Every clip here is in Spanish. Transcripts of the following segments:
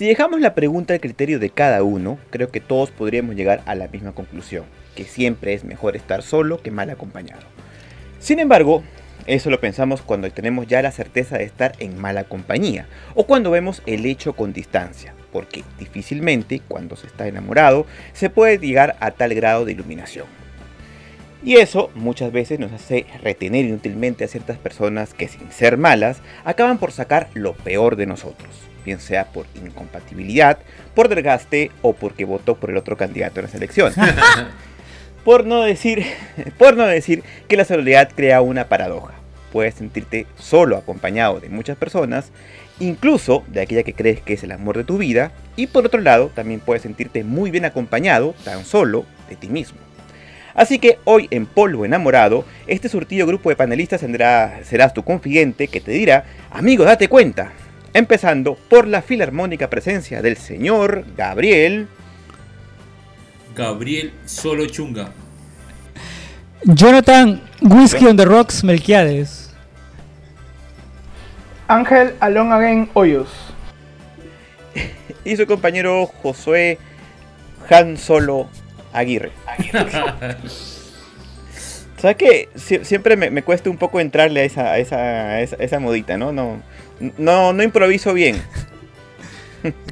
Si dejamos la pregunta al criterio de cada uno, creo que todos podríamos llegar a la misma conclusión, que siempre es mejor estar solo que mal acompañado. Sin embargo, eso lo pensamos cuando tenemos ya la certeza de estar en mala compañía o cuando vemos el hecho con distancia, porque difícilmente cuando se está enamorado se puede llegar a tal grado de iluminación. Y eso muchas veces nos hace retener inútilmente a ciertas personas que sin ser malas acaban por sacar lo peor de nosotros, bien sea por incompatibilidad, por desgaste o porque votó por el otro candidato en las elecciones. por no decir, por no decir que la soledad crea una paradoja. Puedes sentirte solo acompañado de muchas personas, incluso de aquella que crees que es el amor de tu vida, y por otro lado también puedes sentirte muy bien acompañado tan solo de ti mismo. Así que hoy en Polvo Enamorado, este surtido grupo de panelistas tendrá, serás tu confidente que te dirá, amigo, date cuenta. Empezando por la filarmónica presencia del señor Gabriel. Gabriel Solo Chunga. Jonathan Whiskey on the Rocks Melquiades. Ángel Alon Again Hoyos. y su compañero Josué Han Solo Aguirre. ¿Sabes qué? siempre me, cuesta un poco entrarle a esa, esa, esa, modita, ¿no? No, no, no improviso bien.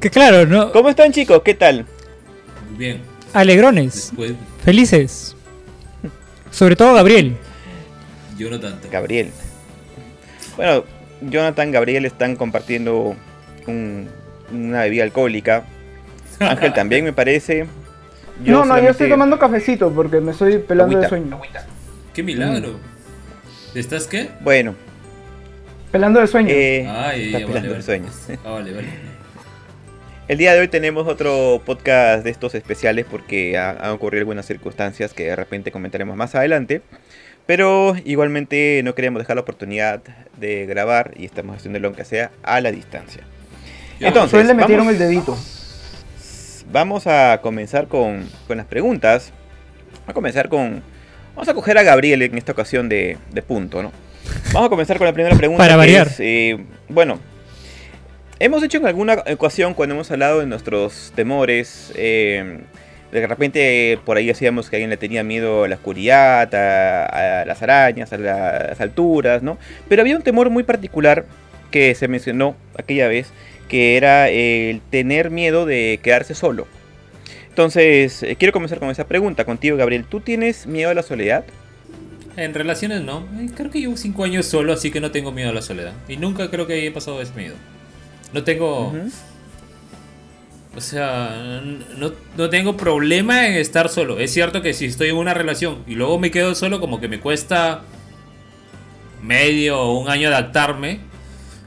Que claro, ¿no? ¿Cómo están chicos? ¿Qué tal? Bien. Alegrones. Felices. Sobre todo Gabriel. Yo no tanto. Gabriel. Bueno, Jonathan, Gabriel están compartiendo una bebida alcohólica. Ángel también me parece no, no, yo estoy tomando cafecito porque me estoy pelando de sueño. ¡Qué milagro! ¿Estás qué? Bueno. Pelando de sueño. Eh, Ay, pelando de sueño. Ah, vale, vale. El día de hoy tenemos otro podcast de estos especiales porque han ocurrido algunas circunstancias que de repente comentaremos más adelante. Pero igualmente no queremos dejar la oportunidad de grabar y estamos haciendo lo que sea a la distancia. Entonces, le metieron el dedito vamos a comenzar con, las preguntas. Vamos a comenzar con... Vamos a coger a Gabriel en esta ocasión de, punto, ¿no? Vamos a comenzar con la primera pregunta. Para variar. Eh, bueno, hemos hecho en alguna ocasión cuando hemos hablado de nuestros temores, eh, de repente por ahí decíamos que alguien le tenía miedo a la oscuridad, a, a, las arañas, a las alturas, ¿no? Pero había un temor muy particular que se mencionó aquella vez, que era el tener miedo de quedarse solo. Entonces, eh, quiero comenzar con esa pregunta contigo, Gabriel. ¿Tú tienes miedo a la soledad? En relaciones no. Eh, creo que llevo cinco años solo, así que no tengo miedo a la soledad. Y nunca creo que haya pasado ese miedo. No tengo... O sea, no, no, tengo problema en estar solo. Es cierto que si estoy en una relación y luego me quedo solo, como que me cuesta medio o un año adaptarme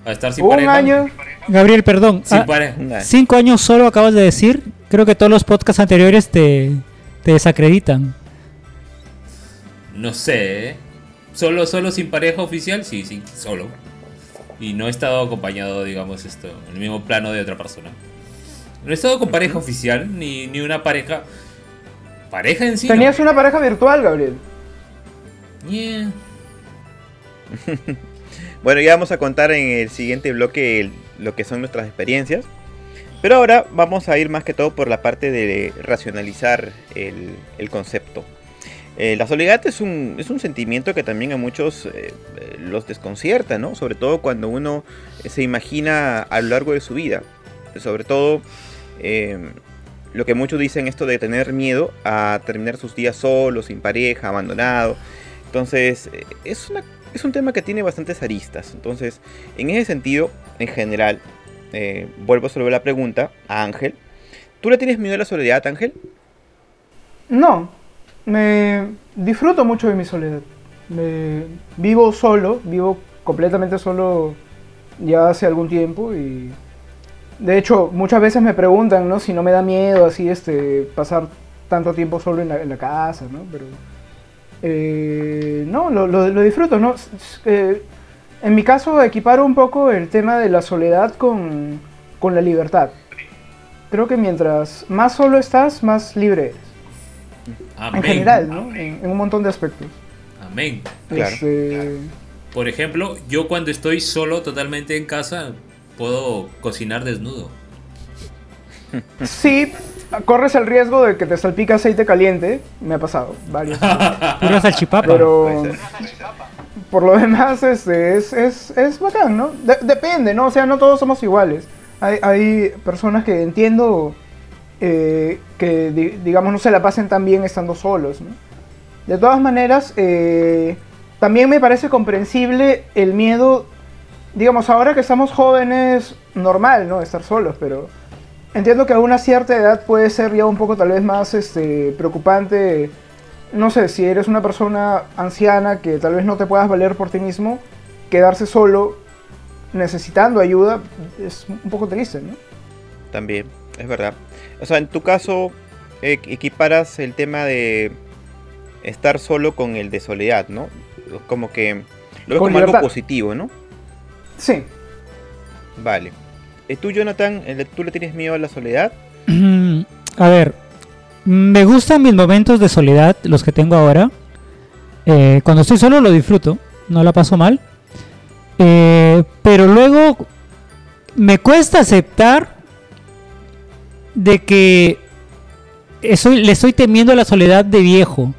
a estar sin un año Gabriel, perdón. Ah, cinco años solo acabas de decir. Creo que todos los podcasts anteriores te, desacreditan. No sé. ¿eh? ¿Solo, ¿Solo sin pareja oficial? Sí, sí, solo. Y no he estado acompañado, digamos, esto, en el mismo plano de otra persona. No he estado con pareja oficial, ni, ni una pareja. Pareja en sí. Tenías una pareja virtual, Gabriel. Yeah. bueno, ya vamos a contar en el siguiente bloque el lo que son nuestras experiencias. Pero ahora vamos a ir más que todo por la parte de racionalizar el, concepto. Eh, la soledad es un, es un, sentimiento que también a muchos eh, los desconcierta, ¿no? Sobre todo cuando uno se imagina a lo largo de su vida. Sobre todo eh, lo que muchos dicen esto de tener miedo a terminar sus días solo, sin pareja, abandonado. Entonces es una es un tema que tiene bastantes aristas. Entonces, en ese sentido, en general, eh, vuelvo a resolver la pregunta a Ángel. ¿Tú le tienes miedo a la soledad, Ángel? No, me disfruto mucho de mi soledad. vivo solo, vivo completamente solo ya hace algún tiempo y de hecho muchas veces me preguntan ¿no? si no me da miedo así este pasar tanto tiempo solo en la, casa, ¿no? Pero eh, no, lo, disfruto. Eh, en mi caso, equiparo un poco el tema de la soledad con, la libertad. Creo que mientras más solo estás, más libre eres. En general, ¿no? En, un montón de aspectos. Amén. Este, Por ejemplo, yo cuando estoy solo totalmente en casa, puedo cocinar desnudo. Sí, corres el riesgo de que te salpique aceite caliente. Me ha pasado varios. Pura salchipapa. Pero por lo demás este, es, es, es bacán, ¿no? depende, ¿no? O sea, no todos somos iguales. Hay, hay personas que entiendo eh, que, digamos, no se la pasen tan bien estando solos. De todas maneras, eh, también me parece comprensible el miedo, digamos, ahora que estamos jóvenes, normal, ¿no? Estar solos, pero entiendo que a una cierta edad puede ser ya un poco tal vez más este, preocupante. No sé, si eres una persona anciana que tal vez no te puedas valer por ti mismo, quedarse solo necesitando ayuda es un poco triste, ¿no? También, es verdad. O sea, en tu caso, eh, equiparas el tema de estar solo con el de soledad, ¿no? Como que lo ves como algo positivo, ¿no? Sí. Vale. Eh, ¿Tú, Jonathan, tú le tienes miedo a la soledad? a ver, me gustan mis momentos de soledad, los que tengo ahora. Eh, cuando estoy solo lo disfruto, no la paso mal. Eh, pero luego me cuesta aceptar de que le estoy temiendo a la soledad de viejo.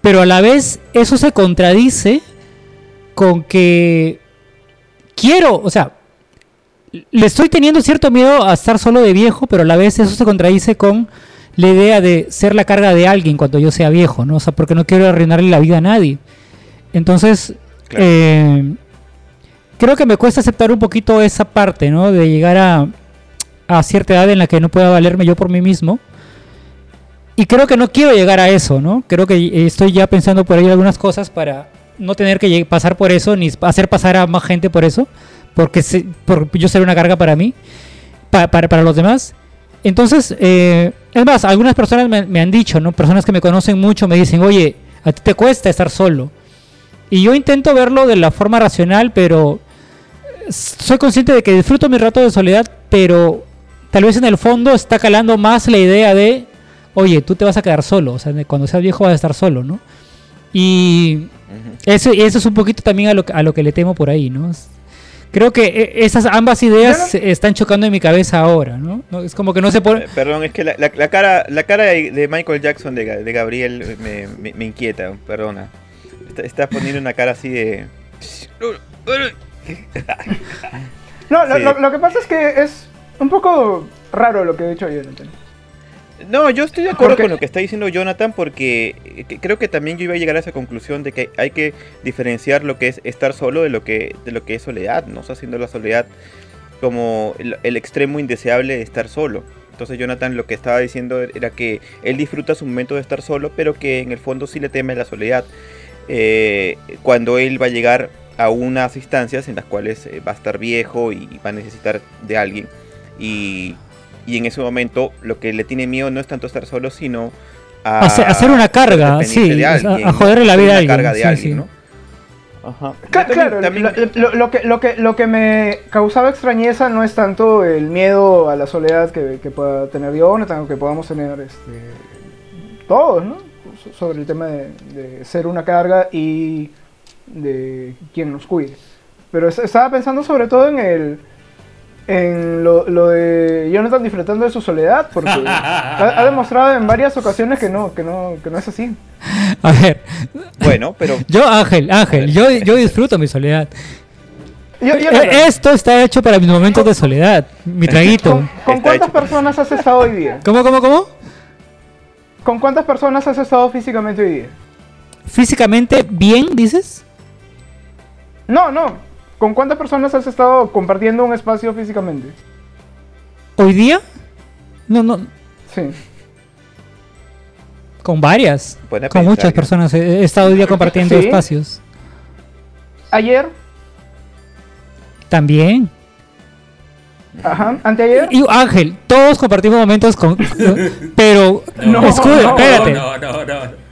Pero a la vez eso se contradice con que quiero, o sea, le estoy teniendo cierto miedo a estar solo de viejo, pero a la vez eso se contradice con la idea de ser la carga de alguien cuando yo sea viejo, ¿no? O sea, porque no quiero arruinarle la vida a nadie. Entonces, eh, creo que me cuesta aceptar un poquito esa parte, ¿no? De llegar a, a cierta edad en la que no pueda valerme yo por mí mismo. Y creo que no quiero llegar a eso, ¿no? Creo que estoy ya pensando por ahí algunas cosas para no tener que pasar por eso, ni hacer pasar a más gente por eso porque yo seré una carga para mí, para, los demás. Entonces, eh, es más, algunas personas me, han dicho, ¿no? Personas que me conocen mucho me dicen, oye, a ti te cuesta estar solo. Y yo intento verlo de la forma racional, pero soy consciente de que disfruto mi rato de soledad, pero tal vez en el fondo está calando más la idea de, oye, tú te vas a quedar solo, o sea, cuando seas viejo vas a estar solo, ¿no? Y eso, eso es un poquito también a lo, a lo que le temo por ahí, ¿no? creo que eh, esas ambas ideas están chocando en mi cabeza ahora, ¿no? Es como que no se pone... Eh, perdón, es que la, cara la cara de Michael Jackson, de, de Gabriel, me, me, inquieta, perdona. Estás poniendo una cara así de... no, lo, lo, que pasa es que es un poco raro lo que he dicho yo, no, yo estoy de acuerdo con lo que está diciendo Jonathan porque eh, creo que también yo iba a llegar a esa conclusión de que hay que diferenciar lo que es estar solo de lo que, de lo que es soledad, ¿no? O haciendo la soledad como el, extremo indeseable de estar solo. Entonces Jonathan lo que estaba diciendo era que él disfruta su momento de estar solo, pero que en el fondo sí le teme la soledad. Eh, cuando él va a llegar a unas instancias en las cuales eh, va a estar viejo y va a necesitar de alguien. Y y en ese momento lo que le tiene miedo no es tanto estar solo, sino a hacer una carga, sí, a joderle la vida a alguien. Carga de alguien ¿no? Ajá. Claro, lo, que, lo, que, lo que me causaba extrañeza no es tanto el miedo a la soledad que, que pueda tener Jonathan o que podamos tener este, todos, ¿no? Sobre el tema de, de, ser una carga y de quien nos cuide. Pero estaba pensando sobre todo en el, en lo, lo de Jonathan disfrutando de su soledad, porque ha, demostrado en varias ocasiones que no, que no, que no es así. A ver. Bueno, pero. Yo, Ángel, Ángel, yo, yo disfruto mi soledad. Eh, esto está hecho para mis momentos de soledad, mi traguito. ¿Con, cuántas personas has estado hoy día? ¿Cómo, cómo, cómo? ¿Con cuántas personas has estado físicamente hoy día? ¿Físicamente bien, dices? No, no, ¿Con cuántas personas has estado compartiendo un espacio físicamente? ¿Hoy día? No, no. Sí. Con varias. con muchas personas. He estado hoy día compartiendo espacios. ¿Ayer? También. Ajá, anteayer. Y, Ángel, todos compartimos momentos con. pero. No, espérate. No, no, no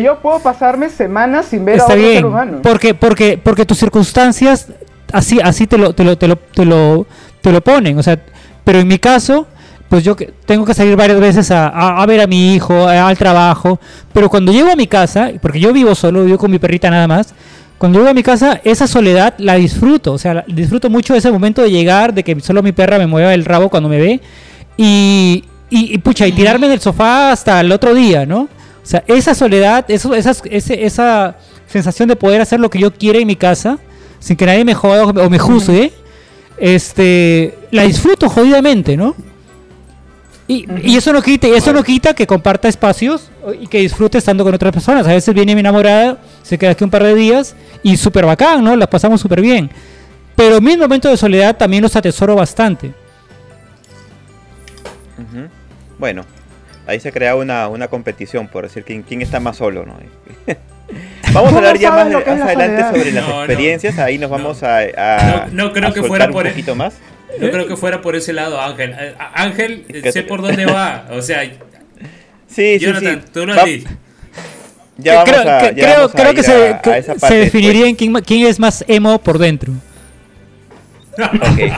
yo puedo pasarme semanas sin ver a otro ser humano. Porque, porque, porque tus circunstancias así, así te lo, te lo, te lo, te lo, te lo ponen. O sea, pero en mi caso, pues yo tengo que salir varias veces a, a, ver a mi hijo, al trabajo. Pero cuando llego a mi casa, porque yo vivo solo, vivo con mi perrita nada más. Cuando llego a mi casa, esa soledad la disfruto. O sea, disfruto mucho ese momento de llegar, de que solo mi perra me mueva el rabo cuando me ve y, y, pucha, y tirarme en el sofá hasta el otro día, ¿no? O sea, esa soledad, eso, esas, esa sensación de poder hacer lo que yo quiera en mi casa, sin que nadie me joda o me juzgue, este, la disfruto jodidamente, ¿no? Y, y, eso no quita, eso no quita que comparta espacios y que disfrute estando con otras personas. A veces viene mi enamorada, se queda aquí un par de días y súper bacán, ¿no? Las pasamos súper bien. Pero mis momentos de soledad también los atesoro bastante. Bueno, ahí se crea una, una competición por decir quién, quién está más solo, ¿no? Vamos a hablar ya más, adelante sobre las experiencias, ahí nos vamos a, no, creo que fuera por un poquito más. No creo que fuera por ese lado, Ángel. Eh, Ángel, sé por dónde va. O sea, sí, Jonathan, tú lo has dicho. Ya creo, a, creo, creo que se, se definiría en quién, quién, es más emo por dentro. Ok.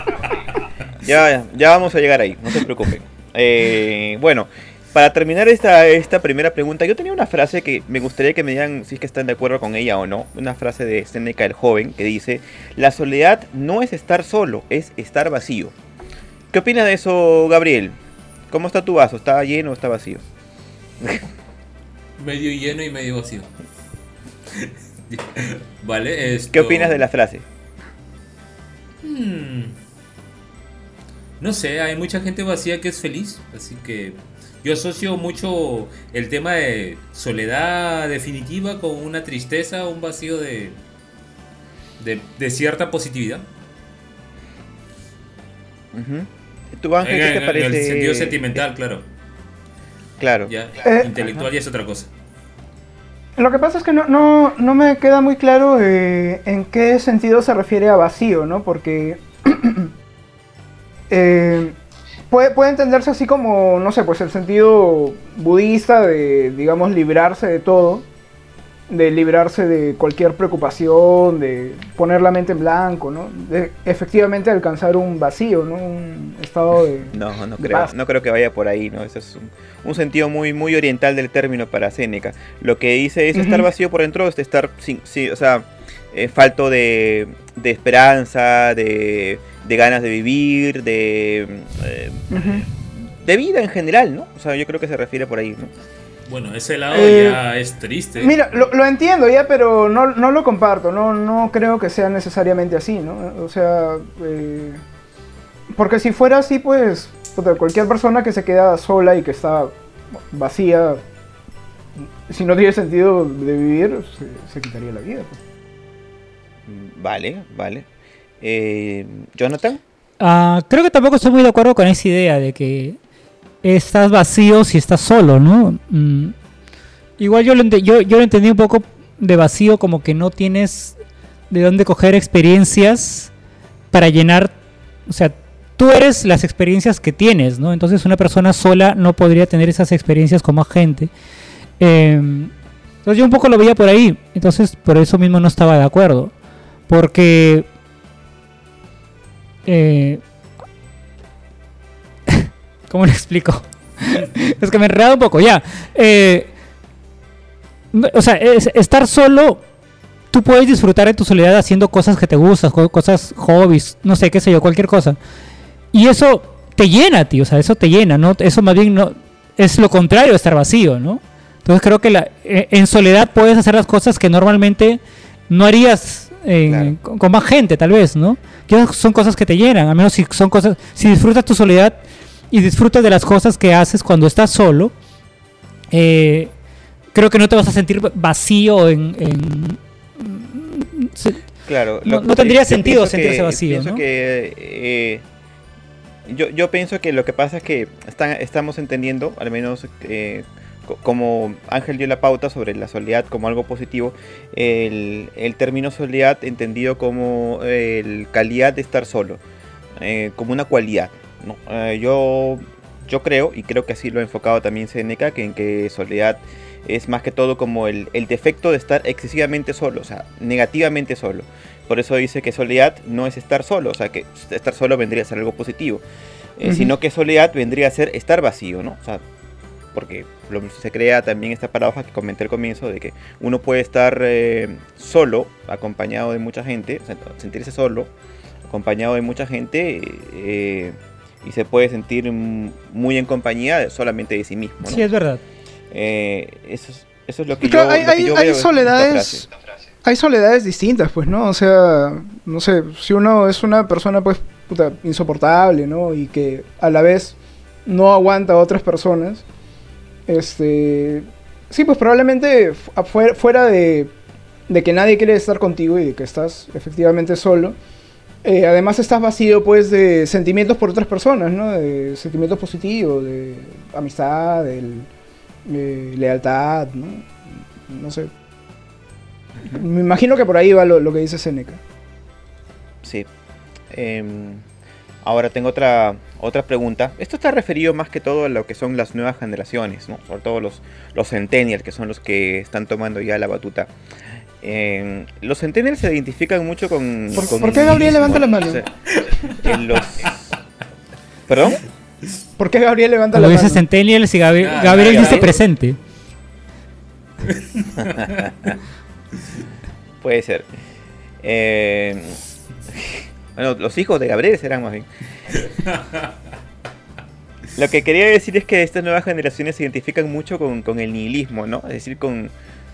Ya, ya vamos a llegar ahí, no se preocupen. Eh, bueno, para terminar esta, esta primera pregunta, yo tenía una frase que me gustaría que me digan si es que están de acuerdo con ella o no. Una frase de Seneca el joven que dice, la soledad no es estar solo, es estar vacío. ¿Qué opinas de eso, Gabriel? ¿Cómo está tu vaso? ¿Está lleno o está vacío? medio lleno y medio vacío. vale, ¿Qué opinas de la frase? Hmm. No sé, hay mucha gente vacía que es feliz, así que yo asocio mucho el tema de soledad definitiva con una tristeza, un vacío de, de, cierta positividad. ¿Tu Ángel qué te parece? En el sentido sentimental, claro. Claro. Ya, eh, intelectual ya es otra cosa. Lo que pasa es que no, no, no me queda muy claro eh, en qué sentido se refiere a vacío, ¿no? Porque eh, puede, entenderse así como, no sé, pues el sentido budista de, digamos, librarse de todo, de librarse de cualquier preocupación, de poner la mente en blanco, ¿no? De efectivamente alcanzar un vacío, ¿no? Un estado de... No, no creo, no creo que vaya por ahí, ¿no? Eso es un, sentido muy, muy oriental del término para Séneca. Lo que dice es estar vacío por dentro, es estar, sin, sí, o sea, eh, falto de, de esperanza, de de ganas de vivir, de, eh, de vida en general, ¿no? O sea, yo creo que se refiere por ahí, ¿no? Bueno, ese lado eh, ya es triste. Mira, lo, entiendo ya, pero no, lo comparto, no, no creo que sea necesariamente así, ¿no? O sea, eh, porque si fuera así, pues cualquier persona que se queda sola y que está vacía, si no tiene sentido de vivir, se, quitaría la vida. Pues. Vale, vale. Eh, Jonathan. Ah, creo que tampoco estoy muy de acuerdo con esa idea de que estás vacío si estás solo, ¿no? Mm, igual yo lo, entendí un poco de vacío como que no tienes de dónde coger experiencias para llenar, o sea, tú eres las experiencias que tienes, ¿no? Entonces una persona sola no podría tener esas experiencias como gente. Em, entonces yo un poco lo veía por ahí, entonces por eso mismo no estaba de acuerdo. Porque eh, ¿Cómo le explico? es que me enredo un poco, ya. Eh, o sea, estar solo, tú puedes disfrutar de tu soledad haciendo cosas que te gustan, cosas, hobbies, no sé, qué sé yo, cualquier cosa. Y eso te llena, tío, o sea, eso te llena, ¿no? Eso más bien no, es lo contrario de estar vacío, ¿no? Entonces creo que e, en soledad puedes hacer las cosas que normalmente no harías con, más gente, tal vez, ¿no? Que son cosas que te llenan, al menos si son cosas, si disfrutas tu soledad y disfrutas de las cosas que haces cuando estás solo, eh, creo que no te vas a sentir vacío en... claro, no, tendría sentido sentirse vacío. Que, eh, yo, yo pienso que lo que pasa es que estamos entendiendo, al menos eh, como Ángel dio la pauta sobre la soledad como algo positivo, el, término soledad entendido como el calidad de estar solo, eh, como una cualidad. Eh, yo, yo creo, y creo que así lo ha enfocado también Seneca, que en que soledad es más que todo como el, defecto de estar excesivamente solo, o sea, negativamente solo. Por eso dice que soledad no es estar solo, o sea, que estar solo vendría a ser algo positivo. Eh, sino que soledad vendría a ser estar vacío, ¿no? O sea, porque se crea también esta paradoja que comenté al comienzo de que uno puede estar eh, solo, acompañado de mucha gente, sentirse solo, acompañado de mucha gente, eh, y se puede sentir muy en compañía solamente de sí mismo. ¿no? Sí, es verdad. Eh, eso, es, eso es lo que Claro, yo, hay, lo que hay- yo hay veo soledades hay soledades distintas pues no o sea no sé si uno es una persona pues puta, insoportable no y que a la vez no aguanta a otras personas este sí pues probablemente fuera de de que nadie quiere estar contigo y de que estás efectivamente solo eh, además estás vacío pues de sentimientos por otras personas no de sentimientos positivos de amistad de lealtad no no sé me imagino que por ahí va lo, lo que dice Seneca. Sí. Em, ahora tengo otra, otra pregunta. Esto está referido más que todo a lo que son las nuevas generaciones, ¿no? sobre todo los, los centennials, que son los que están tomando ya la batuta. Em, los centennials se identifican mucho con... ¿Por- con por qué el Gabriel levanta la ¿no? mano? O sea, en los... ¿Perdón? ¿Por qué Gabriel levanta Cuando la dice mano? Centennials y Gabriel, Ah, Gabriel dice presente. Puede ser. Eh, bueno, los hijos de Gabriel serán más bien. Lo que quería decir es que estas nuevas generaciones se identifican mucho con, con el nihilismo, ¿no? Es decir, con,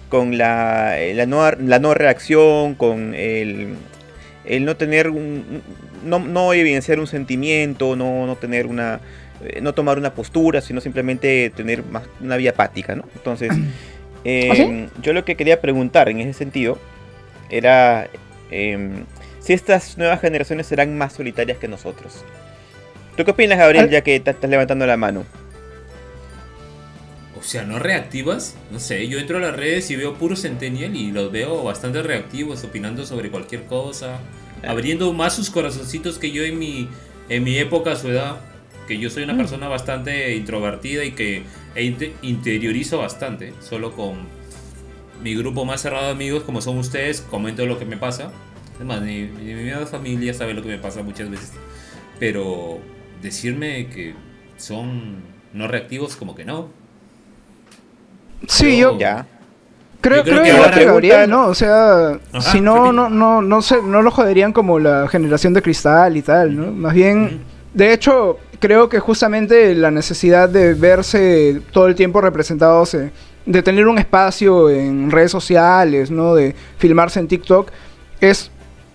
con la, eh, la, no, la no reacción, con el, el no tener un, no, no evidenciar un sentimiento, no, no tener una eh, no tomar una postura, sino simplemente tener más una vía apática, ¿no? Entonces, eh, ¿Ah, sí? yo lo que quería preguntar en ese sentido era em, si estas nuevas generaciones serán más solitarias que nosotros. ¿Tú qué opinas, Gabriel, ya que te estás levantando la mano? O sea, ¿no reactivas? No sé, yo entro a las redes y veo puro Centennial y los veo bastante reactivos, opinando sobre cualquier cosa, abriendo más sus corazoncitos que yo en mi, en mi época, a su edad. Que yo soy una persona bastante introvertida y que e inte- interiorizo bastante, solo con mi grupo más cerrado de amigos, como son ustedes, comento lo que me pasa. Es más, mi, mi, mi familia sabe lo que me pasa muchas veces. Pero decirme que son no reactivos, como que no. Sí, Yo- yo Ya. creo, creo creo que ahora- pregunta- ¿no? O sea, Ajá, si no, no, no, no, sé, no lo joderían como la generación de cristal y tal, ¿no? Más bien, de hecho, creo que justamente la necesidad de verse todo el tiempo representados, eh, de tener un espacio en redes sociales, ¿no? De filmarse en TikTok, es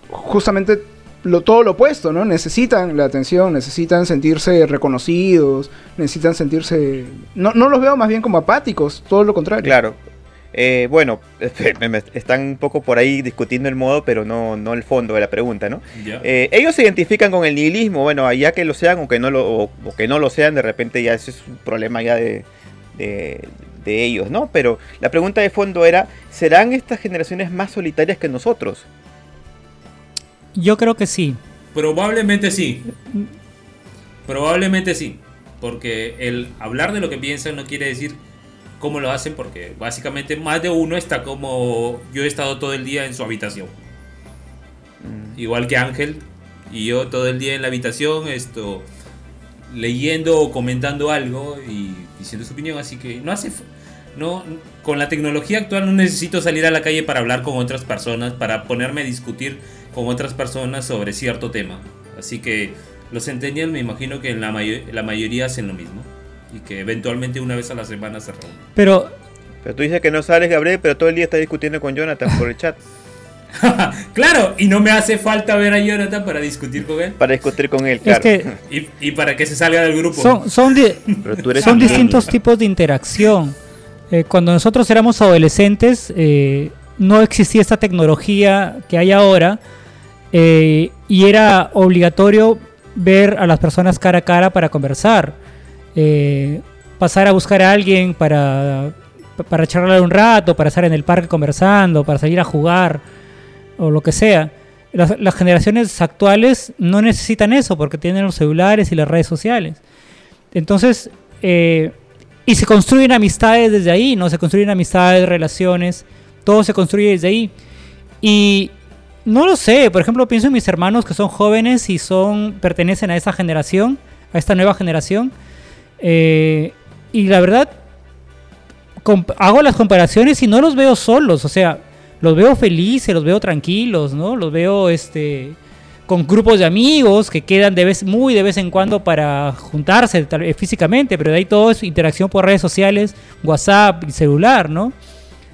justamente lo, todo lo opuesto, ¿no? Necesitan la atención, necesitan sentirse reconocidos, necesitan sentirse... No, no los veo más bien como apáticos, todo lo contrario. Claro. Eh, bueno, me- me- están un poco por ahí discutiendo el modo, pero no, no el fondo de la pregunta, ¿no? Eh, ellos se identifican con el nihilismo, bueno, allá que lo sean o que no lo, o, o que no lo sean, de repente ya ese es un problema ya de, de, de ellos, ¿no? Pero la pregunta de fondo era, ¿serán estas generaciones más solitarias que nosotros? Yo creo que sí. Probablemente sí. Probablemente sí. Porque el hablar de lo que piensan no quiere decir cómo lo hacen, porque básicamente más de uno está como yo he estado todo el día en su habitación. Igual que Ángel y yo todo el día en la habitación, esto leyendo o comentando algo y diciendo su opinión, así que no hace f- no con la tecnología actual no necesito salir a la calle para hablar con otras personas, para ponerme a discutir con otras personas sobre cierto tema. Así que los Centennials me imagino que en la, mayo- la mayoría hacen lo mismo y que eventualmente una vez a la semana se reúnen. Pero Pero tú dices que no sales, Gabriel, pero todo el día estás discutiendo con Jonathan por el chat claro, y no me hace falta ver a Jonathan para discutir con él para discutir con él, es claro. que y, y para que se salga del grupo. son, son, di- son distintos tipos de interacción. Eh, cuando nosotros éramos adolescentes, eh, no existía esta tecnología que hay ahora eh, y era obligatorio ver a las personas cara a cara para conversar. Eh, pasar a buscar a alguien para, para charlar un rato, para estar en el parque conversando, para salir a jugar o lo que sea. Las, las generaciones actuales no necesitan eso porque tienen los celulares y las redes sociales. Entonces, eh, y se construyen amistades desde ahí, ¿no? Se construyen amistades, relaciones, todo se construye desde ahí. Y no lo sé, por ejemplo, pienso en mis hermanos que son jóvenes y son pertenecen a esa generación, a esta nueva generación. Eh, y la verdad, hago las comparaciones y no los veo solos, o sea, los veo felices, los veo tranquilos, ¿no? Los veo este con grupos de amigos que quedan de vez, muy de vez en cuando para juntarse físicamente, pero de ahí todo es interacción por redes sociales, WhatsApp y celular, ¿no?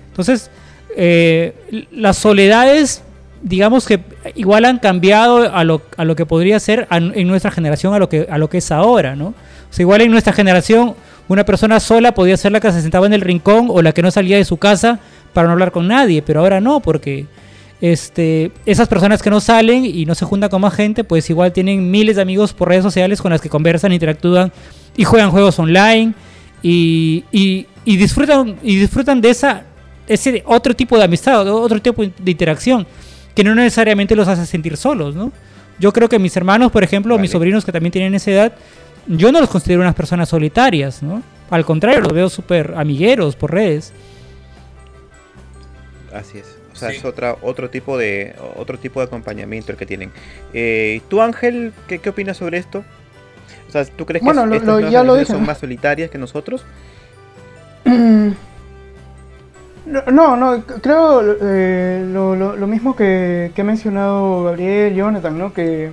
Entonces, eh, las soledades, digamos que igual han cambiado a lo, a lo que podría ser en nuestra generación a lo que, a lo que es ahora, ¿no? O sea, igual en nuestra generación una persona sola podía ser la que se sentaba en el rincón o la que no salía de su casa para no hablar con nadie, pero ahora no, porque este, esas personas que no salen y no se juntan con más gente, pues igual tienen miles de amigos por redes sociales con las que conversan, interactúan y juegan juegos online y, y, disfrutan, y disfrutan de esa, ese otro tipo de amistad, otro tipo de interacción que no necesariamente los hace sentir solos, ¿no? Yo creo que mis hermanos, por ejemplo, mis sobrinos que también tienen esa edad, yo no los considero unas personas solitarias, ¿no? Al contrario, los veo súper amigueros por redes. Así es. O sea, es otra, otro, tipo de, otro tipo de acompañamiento el que tienen. Eh, ¿Tú, Ángel, qué, qué opinas sobre esto? O sea, ¿tú crees que estas son más solitarias que nosotros? No, no, creo eh, lo, mismo que, que, ha mencionado Gabriel, Jonathan, ¿no? Que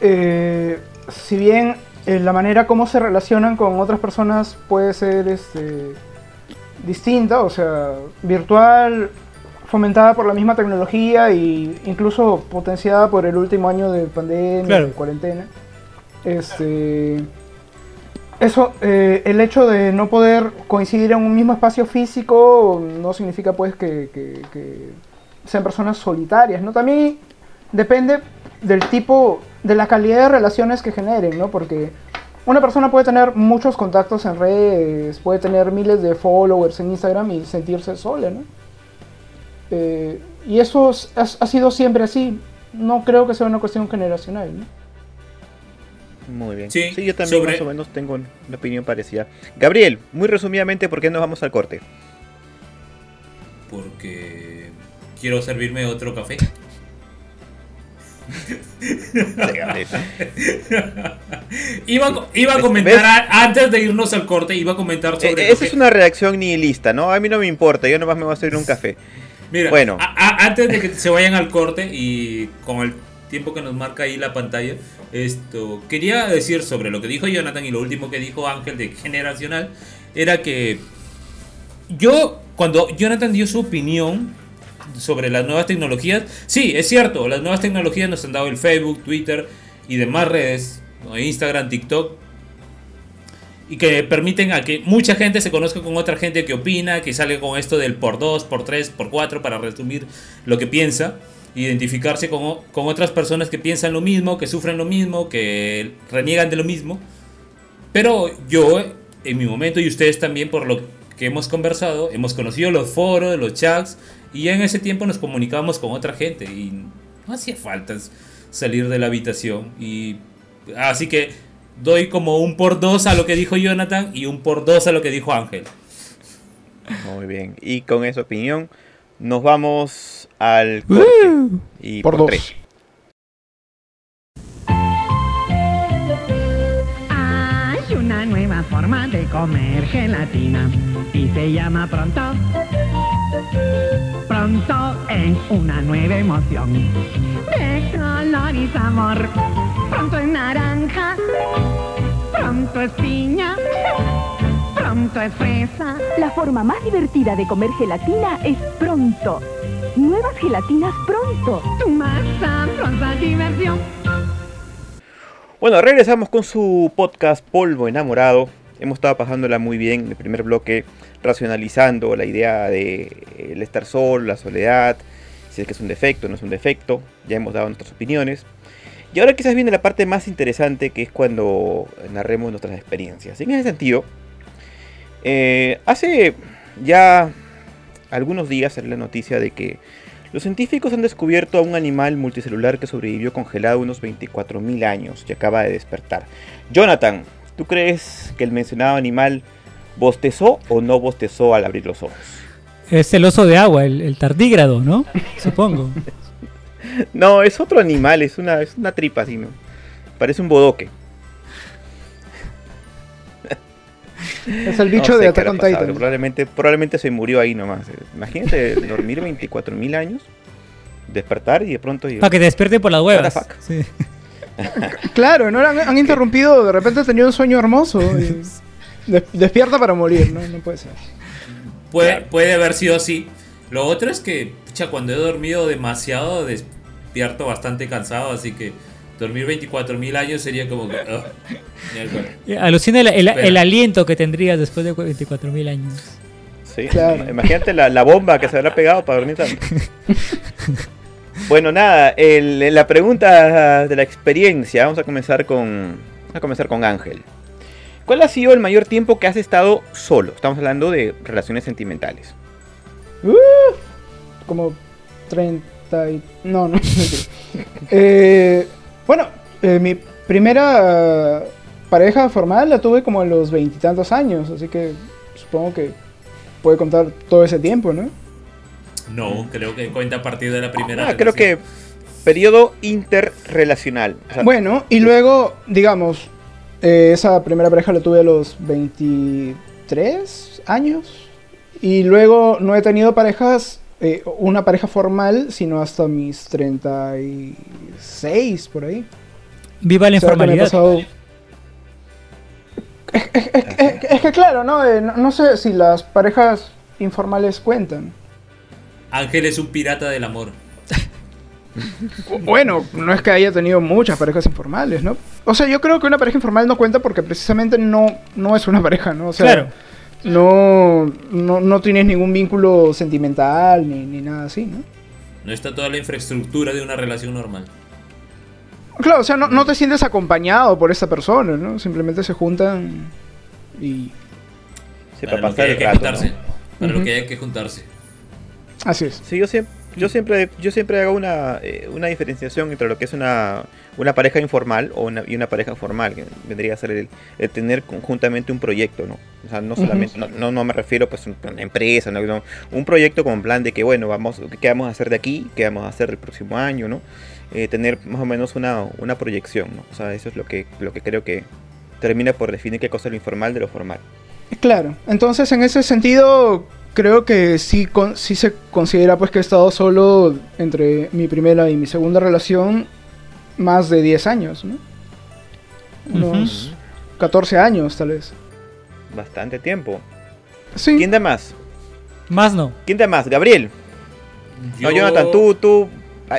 eh, si bien la manera como se relacionan con otras personas puede ser este, distinta, o sea, virtual, fomentada por la misma tecnología e incluso potenciada por el último año de pandemia, de cuarentena. Este, eso, eh, el hecho de no poder coincidir en un mismo espacio físico no significa pues que, sean personas solitarias, ¿no? También depende del tipo, de la calidad de relaciones que generen, ¿no? Porque una persona puede tener muchos contactos en redes, puede tener miles de followers en Instagram y sentirse sola, ¿no? Eh, y eso ha, sido siempre así. No creo que sea una cuestión generacional, ¿no? Muy bien. Sí, yo también más o menos tengo una opinión parecida. Gabriel, muy resumidamente, ¿por qué nos vamos al corte? Porque quiero servirme otro café. iba, iba a comentar antes de irnos al corte, iba a comentar sobre. Eh, esa es una reacción nihilista, ¿no? A mí no me importa, yo nomás me voy a servir un café. Mira, bueno. antes de que se vayan al corte y con el tiempo que nos marca ahí la pantalla, esto quería decir sobre lo que dijo Jonathan y lo último que dijo Ángel de generacional era que yo cuando Jonathan dio su opinión sobre las nuevas tecnologías. Sí, es cierto, las nuevas tecnologías nos han dado el Facebook, Twitter y demás redes, Instagram, TikTok, y que permiten a que mucha gente se conozca con otra gente que opina, que sale con esto del por dos, por tres, por cuatro, para resumir lo que piensa, identificarse con, con otras personas que piensan lo mismo, que sufren lo mismo, que reniegan de lo mismo. Pero yo, en mi momento, y ustedes también, por lo que hemos conversado, hemos conocido los foros, los chats, y en ese tiempo nos comunicábamos con otra gente y no hacía falta salir de la habitación. Y así que doy como un por dos a lo que dijo Jonathan y un por dos a lo que dijo Ángel. Muy bien. Y con esa opinión nos vamos al corte. y por, dos. Tres. Hay una nueva forma de comer gelatina y se llama pronto Pronto es una nueva emoción de color y sabor. Pronto es naranja, pronto es piña, pronto es fresa. La forma más divertida de comer gelatina es pronto. Nuevas gelatinas pronto. Tu más sabrosa diversión. Bueno, regresamos con su podcast Polvo Enamorado. Hemos estado pasándola muy bien en el primer bloque racionalizando la idea de el estar solo, la soledad, si es que es un defecto, no es un defecto, ya hemos dado nuestras opiniones. Y ahora quizás viene la parte más interesante que es cuando narremos nuestras experiencias. En ese sentido, eh, hace ya algunos días salió la noticia de que los científicos han descubierto a un animal multicelular que sobrevivió congelado unos 24.000 años y acaba de despertar. Jonathan, ¿tú crees que el mencionado animal ¿Bostezó o no bostezó al abrir los ojos? Es el oso de agua, el, tardígrado, ¿no? Supongo. no, es otro animal, es una, es una tripa así, ¿no? Parece un bodoque. Es el bicho de Attack on Probablemente, probablemente se murió ahí nomás. Imagínate dormir 24.000 años. despertar y de pronto... Para que te despierte por las huevas. Sí. Claro, ¿no? Han, han interrumpido, de repente he tenido un sueño hermoso. y des- despierta para morir, ¿no? No puede ser. Puede, puede haber sido así. Lo otro es que, pucha, cuando he dormido demasiado, despierto bastante cansado, así que dormir 24.000 años sería como. Y Alucina el, el- Espera. el aliento que tendrías después de 24.000 años. Sí, Claro. imagínate la, la bomba que se habrá pegado para dormir tanto. bueno, nada, el- la pregunta de la experiencia, vamos a comenzar con, a comenzar con Ángel. ¿Cuál ha sido el mayor tiempo que has estado solo? Estamos hablando de relaciones sentimentales. Uh, como 30 y... No, no. eh, bueno, eh, mi primera pareja formal la tuve como a los veintitantos años, así que supongo que puede contar todo ese tiempo, ¿no? No, creo que cuenta a partir de la primera. Ah, creo que periodo interrelacional. O sea, Bueno, y luego, digamos, eh, esa primera pareja la tuve a los 23 años. Y luego no he tenido parejas, eh, una pareja formal, sino hasta mis 36, por ahí. Viva la O sea, informalidad. pasado- Es, es- es- es- es que claro, ¿no? Eh, no, no sé si las parejas informales cuentan. Ángel es un pirata del amor. Bueno, no es que haya tenido muchas parejas informales, ¿no? O sea, yo creo que una pareja informal no cuenta porque precisamente no, no es una pareja, ¿no? O sea, Claro. No, no, no tienes ningún vínculo sentimental ni, ni nada así, ¿no? No está toda la infraestructura de una relación normal. Claro, o sea, no, no te sientes acompañado por esa persona, ¿no? Simplemente se juntan y... sí, para para lo que pasar haya el que rato. juntarse. ¿no? Para lo que haya que juntarse. Así es. Sí, yo siempre, yo siempre, yo siempre hago una, eh, una diferenciación entre lo que es una, una pareja informal o una, y una pareja formal, que vendría a ser el, el tener conjuntamente un proyecto, ¿no? O sea, no solamente, no, no, no me refiero pues a una empresa, ¿no? No, un proyecto como en plan de que, bueno, vamos, ¿qué vamos a hacer de aquí? ¿Qué vamos a hacer el próximo año, no? Eh, tener más o menos una, una proyección, ¿no? O sea, eso es lo que, lo que creo que termina por definir qué cosa es lo informal de lo formal. Claro, entonces en ese sentido creo que sí, con- sí se considera pues que he estado solo entre mi primera y mi segunda relación más de 10 años, ¿no? Unos 14 años tal vez. Bastante tiempo. Sí. ¿Quién da más? Más no. ¿Quién da más? Gabriel. No, Jonathan, tú, tú.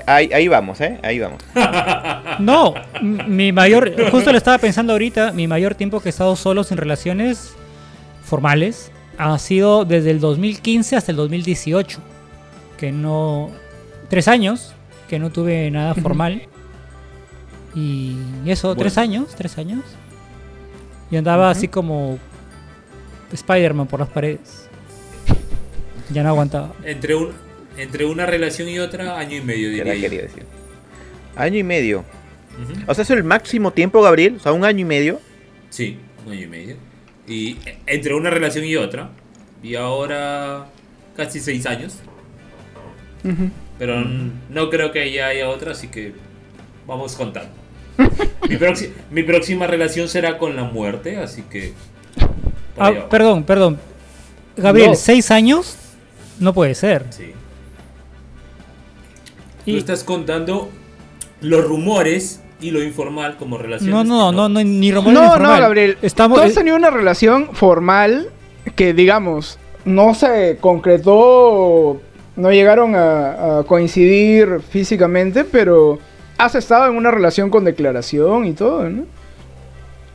Ahí, ahí vamos, ¿eh? Ahí vamos. No, mi mayor, justo lo estaba pensando ahorita, mi mayor tiempo que he estado solo sin relaciones formales ha sido desde el 2015 hasta el 2018, que no, tres años, que no tuve nada formal. Y eso, Bueno. tres años, tres años. Y andaba así como Spider-Man por las paredes. Ya no aguantaba. Entre, un, entre una relación y otra, año y medio, ¿Qué diría la yo. quería decir? Año y medio. Ujú. O sea, ¿eso es el máximo tiempo, Gabriel? O sea, un año y medio. Sí, un año y medio. Y eh, entre una relación y otra. Y ahora casi seis años. Pero n- no creo que ya haya otra, así que vamos contando. mi, mi próxima relación será con la muerte, así que... Ah, perdón, perdón. Gabriel, No. ¿seis años? No puede ser. Sí. Y- Tú estás contando los rumores y lo informal como relaciones. No, no, no, no, ni Román No, ni no. Gabriel. Estamos, Tú has tenido una relación formal que, digamos, no se concretó, no llegaron a, a coincidir físicamente, pero has estado en una relación con declaración y todo, ¿no?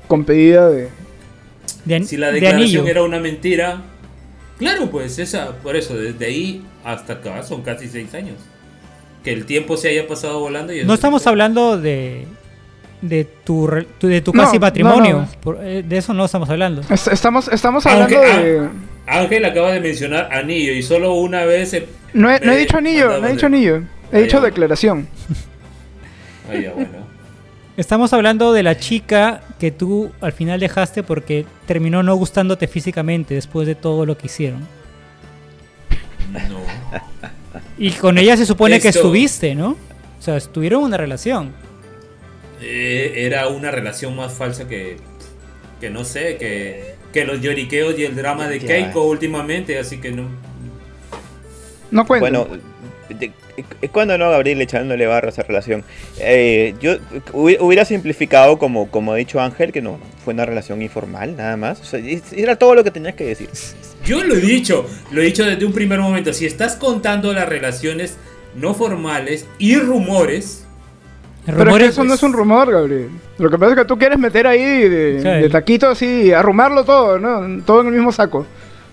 Con pedida de... de, Si la de declaración era una mentira, claro, pues esa, por eso, desde ahí hasta acá son casi seis años. Que el tiempo se haya pasado volando y No estamos hablando de de tu, de tu casi no, matrimonio. no. Por- eh, de eso no estamos hablando. Est- Estamos, estamos Aunque- hablando de... Ángel acaba de mencionar anillo y solo una vez se... No he, no he me dicho anillo, no he dicho anillo. He dicho declaración. Ah, ya, bueno. Estamos hablando de la chica que tú al final dejaste porque terminó no gustándote físicamente después de todo lo que hicieron. No. Y con ella se supone que estuviste, ¿no? O sea, estuvieron una relación. Eh, era una relación más falsa que... Que no sé, que... Que los lloriqueos y el drama de Ya. Keiko últimamente, así que no... No cuento. Bueno, ¿Cuándo no, Gabriel, echándole barro a esa relación? Eh, yo hubi- hubiera simplificado, como, como ha dicho Ángel, que no, fue una relación informal, nada más. O sea, era todo lo que tenías que decir. Yo lo he dicho, lo he dicho desde un primer momento. Si estás contando las relaciones no formales y rumores, Pero es que Rumores, eso no pues, es un rumor, Gabriel. Lo que pasa es que tú quieres meter ahí de, Sí. de taquito así, arrumarlo todo, ¿no? Todo en el mismo saco.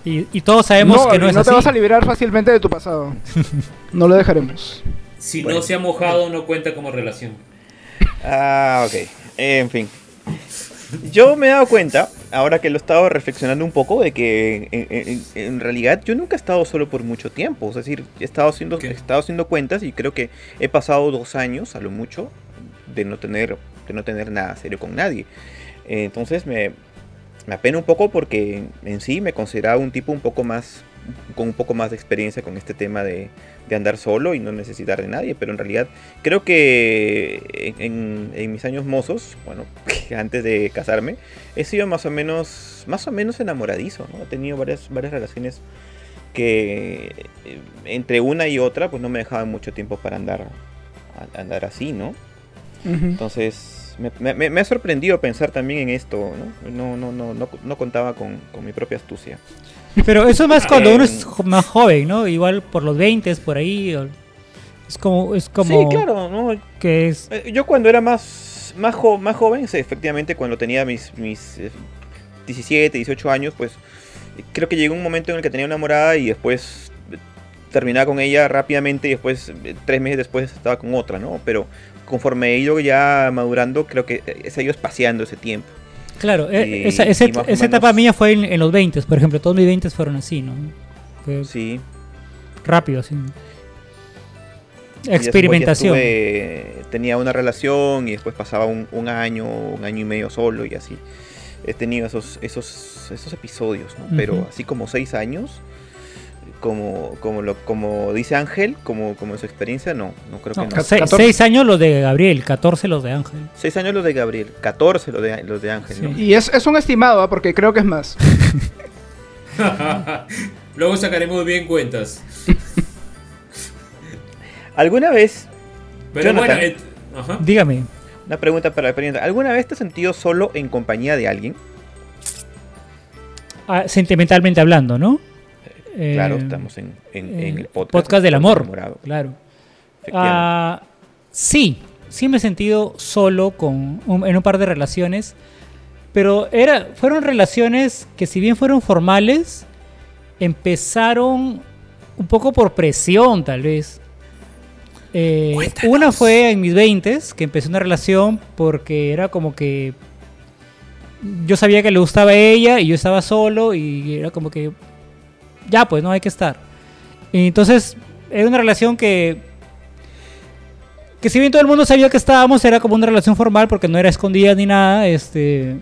Y, y todos sabemos no, que no es no así. te vas a liberar fácilmente de tu pasado. no lo dejaremos. si Bueno. no se ha mojado, no cuenta como relación. Ah, ok. En fin. Yo me he dado cuenta, ahora que lo he estado reflexionando un poco, de que en, en- en realidad yo nunca he estado solo por mucho tiempo. Es decir, he estado, haciendo, he estado haciendo cuentas y creo que he pasado dos años, a lo mucho, de no tener, de no tener nada serio con nadie. Entonces me, me apena un poco porque en sí me consideraba un tipo un poco más, con un poco más de experiencia con este tema de, de andar solo y no necesitar de nadie, pero en realidad creo que en, en mis años mozos, bueno, antes de casarme, he sido más o menos, más o menos enamoradizo, ¿no? He tenido varias, varias relaciones que eh, entre una y otra, pues no me dejaban mucho tiempo para andar, andar así, ¿no? Entonces, me, me- me ha sorprendido pensar también en esto, ¿no? No, no, no, no, no contaba con, con mi propia astucia. Pero eso es más cuando Eh, uno es más joven, ¿no? Igual por los 20 por ahí. Es como, es como Sí, claro, ¿no? que es... Eh, Yo cuando era más, más, jo- más joven, sí, efectivamente, cuando tenía mis, mis eh, 17, 18 años, pues eh, creo que llegó un momento en el que tenía una enamorada y después eh, terminaba con ella rápidamente y después, eh, tres meses después, estaba con otra, ¿no? Pero conforme he ido ya madurando, creo que eh, se ha ido espaciando ese tiempo. Claro, eh, y- esa, esa- esa etapa menos- mía fue en, en los 20, por ejemplo. Todos mis 20 fueron así, ¿no? Fue Sí. rápido, así. Ya Experimentación. estuve- tenía una relación y después pasaba un, un año, un año y medio solo y así. He tenido esos, esos, esos episodios, ¿no? Pero Ujú. así como seis años, como, como, lo, como dice Ángel, como, como en su experiencia, no, no creo No, que no. se- 14. seis años los de Gabriel, 14 los de Ángel. Seis años los de Gabriel, 14 los de, los de Ángel, Sí. ¿no? Y es, es un estimado, ¿ah? porque creo que es más. Luego sacaremos bien cuentas. ¿Alguna vez, Pero Jonathan. bueno, eh, ajá. Dígame. una pregunta para la experiencia, ¿alguna vez te has sentido solo en compañía de alguien? Ah, sentimentalmente hablando, ¿no? Eh, claro, estamos en, en- en eh, el podcast. podcast del amor. Claro. Ah, sí, sí me he sentido solo con un- en un par de relaciones, pero era, fueron relaciones que si bien fueron formales, empezaron un poco por presión tal vez. Eh, una fue en mis 20 que empecé una relación porque era como que yo sabía que le gustaba a ella y yo estaba solo y era como que ya pues no hay que estar. Y entonces era una relación que que si bien todo el mundo sabía que estábamos, era como una relación formal porque no era escondida ni nada. Este,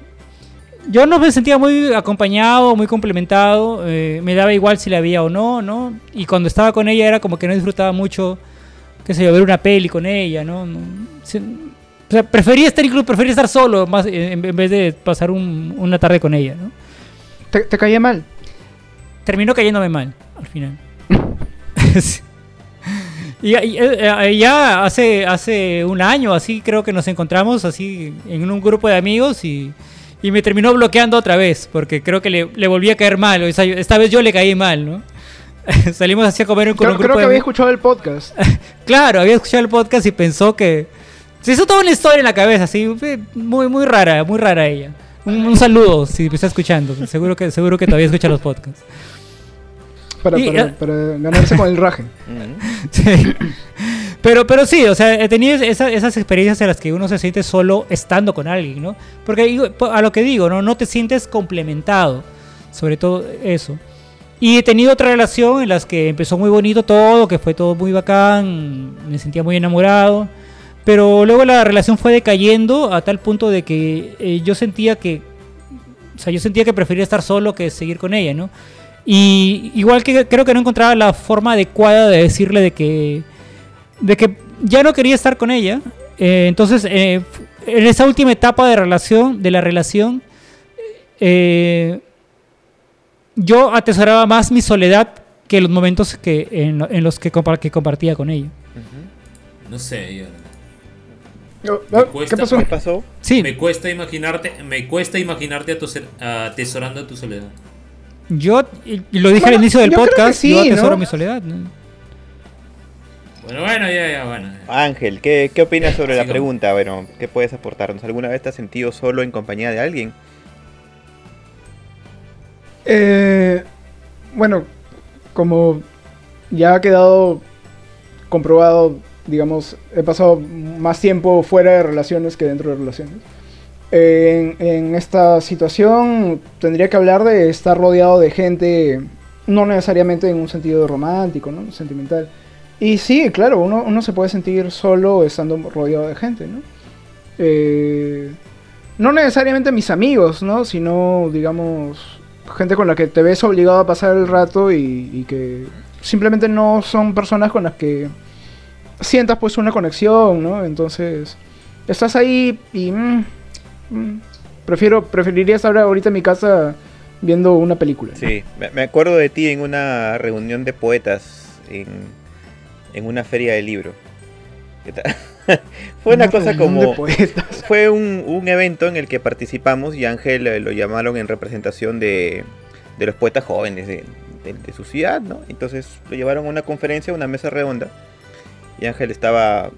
yo no me sentía muy acompañado, muy complementado. eh, me daba igual si la había o no, ¿no? Y cuando estaba con ella era como que no disfrutaba mucho, qué sé yo, ver una peli con ella, ¿no? No, se- o sea, prefería estar incluso prefería estar solo más en, en vez de pasar un- una tarde con ella, ¿no? ¿Te, te caía mal? Terminó cayéndome mal al final. Y, y, eh, ya hace, hace un año así creo que nos encontramos así en un grupo de amigos y, y me terminó bloqueando otra vez porque creo que le, le volví a caer mal. o sea, esta vez yo le caí mal, ¿no? Salimos así a comer con Creo, un creo que de había escuchado el podcast. Claro, había escuchado el podcast y pensó que... Se hizo toda una historia en la cabeza, así, eh, muy, muy rara, muy rara ella. Un, un saludo si me está escuchando. Seguro que, seguro que todavía escucha los podcasts. Para, Y, para, eh, para ganarse con el raje. Sí. Pero, pero sí, o sea, he tenido esa- esas experiencias en las que uno se siente solo estando con alguien, ¿no? Porque a lo que digo, ¿no? No te sientes complementado, sobre todo eso. Y he tenido otra relación en las que empezó muy bonito todo, que fue todo muy bacán, me sentía muy enamorado. Pero luego la relación fue decayendo a tal punto de que eh, yo sentía que, o sea, yo sentía que prefería estar solo que seguir con ella, ¿no? Y igual que creo que no encontraba la forma adecuada de decirle de que, de que ya no quería estar con ella. Eh, entonces, eh, en esa última etapa de relación, de la relación, eh, yo atesoraba más mi soledad que los momentos que en, en los que, compa- que compartía con ella. No sé, yo- Me cuesta- ¿Qué pasó? ¿Qué pasó? Sí, me cuesta imaginarte, me cuesta imaginarte atesorando tu soledad. Yo y- lo dije Bueno, al inicio del podcast, sí, yo atesoro ¿no? mi soledad. ¿no? Bueno, bueno, ya, ya, bueno. Ángel, ¿qué, qué opinas sobre la pregunta? Bueno, ¿qué puedes aportarnos? ¿Alguna vez te has sentido solo en compañía de alguien? Eh, bueno, como ya ha quedado comprobado, digamos, he pasado más tiempo fuera de relaciones que dentro de relaciones. En, en esta situación tendría que hablar de estar rodeado de gente, no necesariamente en un sentido romántico, ¿no? sentimental. Y sí, claro, uno, uno se puede sentir solo estando rodeado de gente, ¿no? Eh, no necesariamente mis amigos, ¿no? Sino, digamos, gente con la que te ves obligado a pasar el rato y, que simplemente no son personas con las que sientas pues una conexión, ¿no? Entonces, estás ahí y mm, prefiero preferiría estar ahorita en mi casa viendo una película. ¿no? Sí, me, acuerdo de ti en una reunión de poetas en, en una feria de libro. ¿Qué tal? Fue una, cosa reunión como... Fue un, un evento en el que participamos y Ángel eh, lo llamaron en representación de, de los poetas jóvenes de, de- de su ciudad, ¿no? Entonces lo llevaron a una conferencia, a una mesa redonda. Y Ángel estaba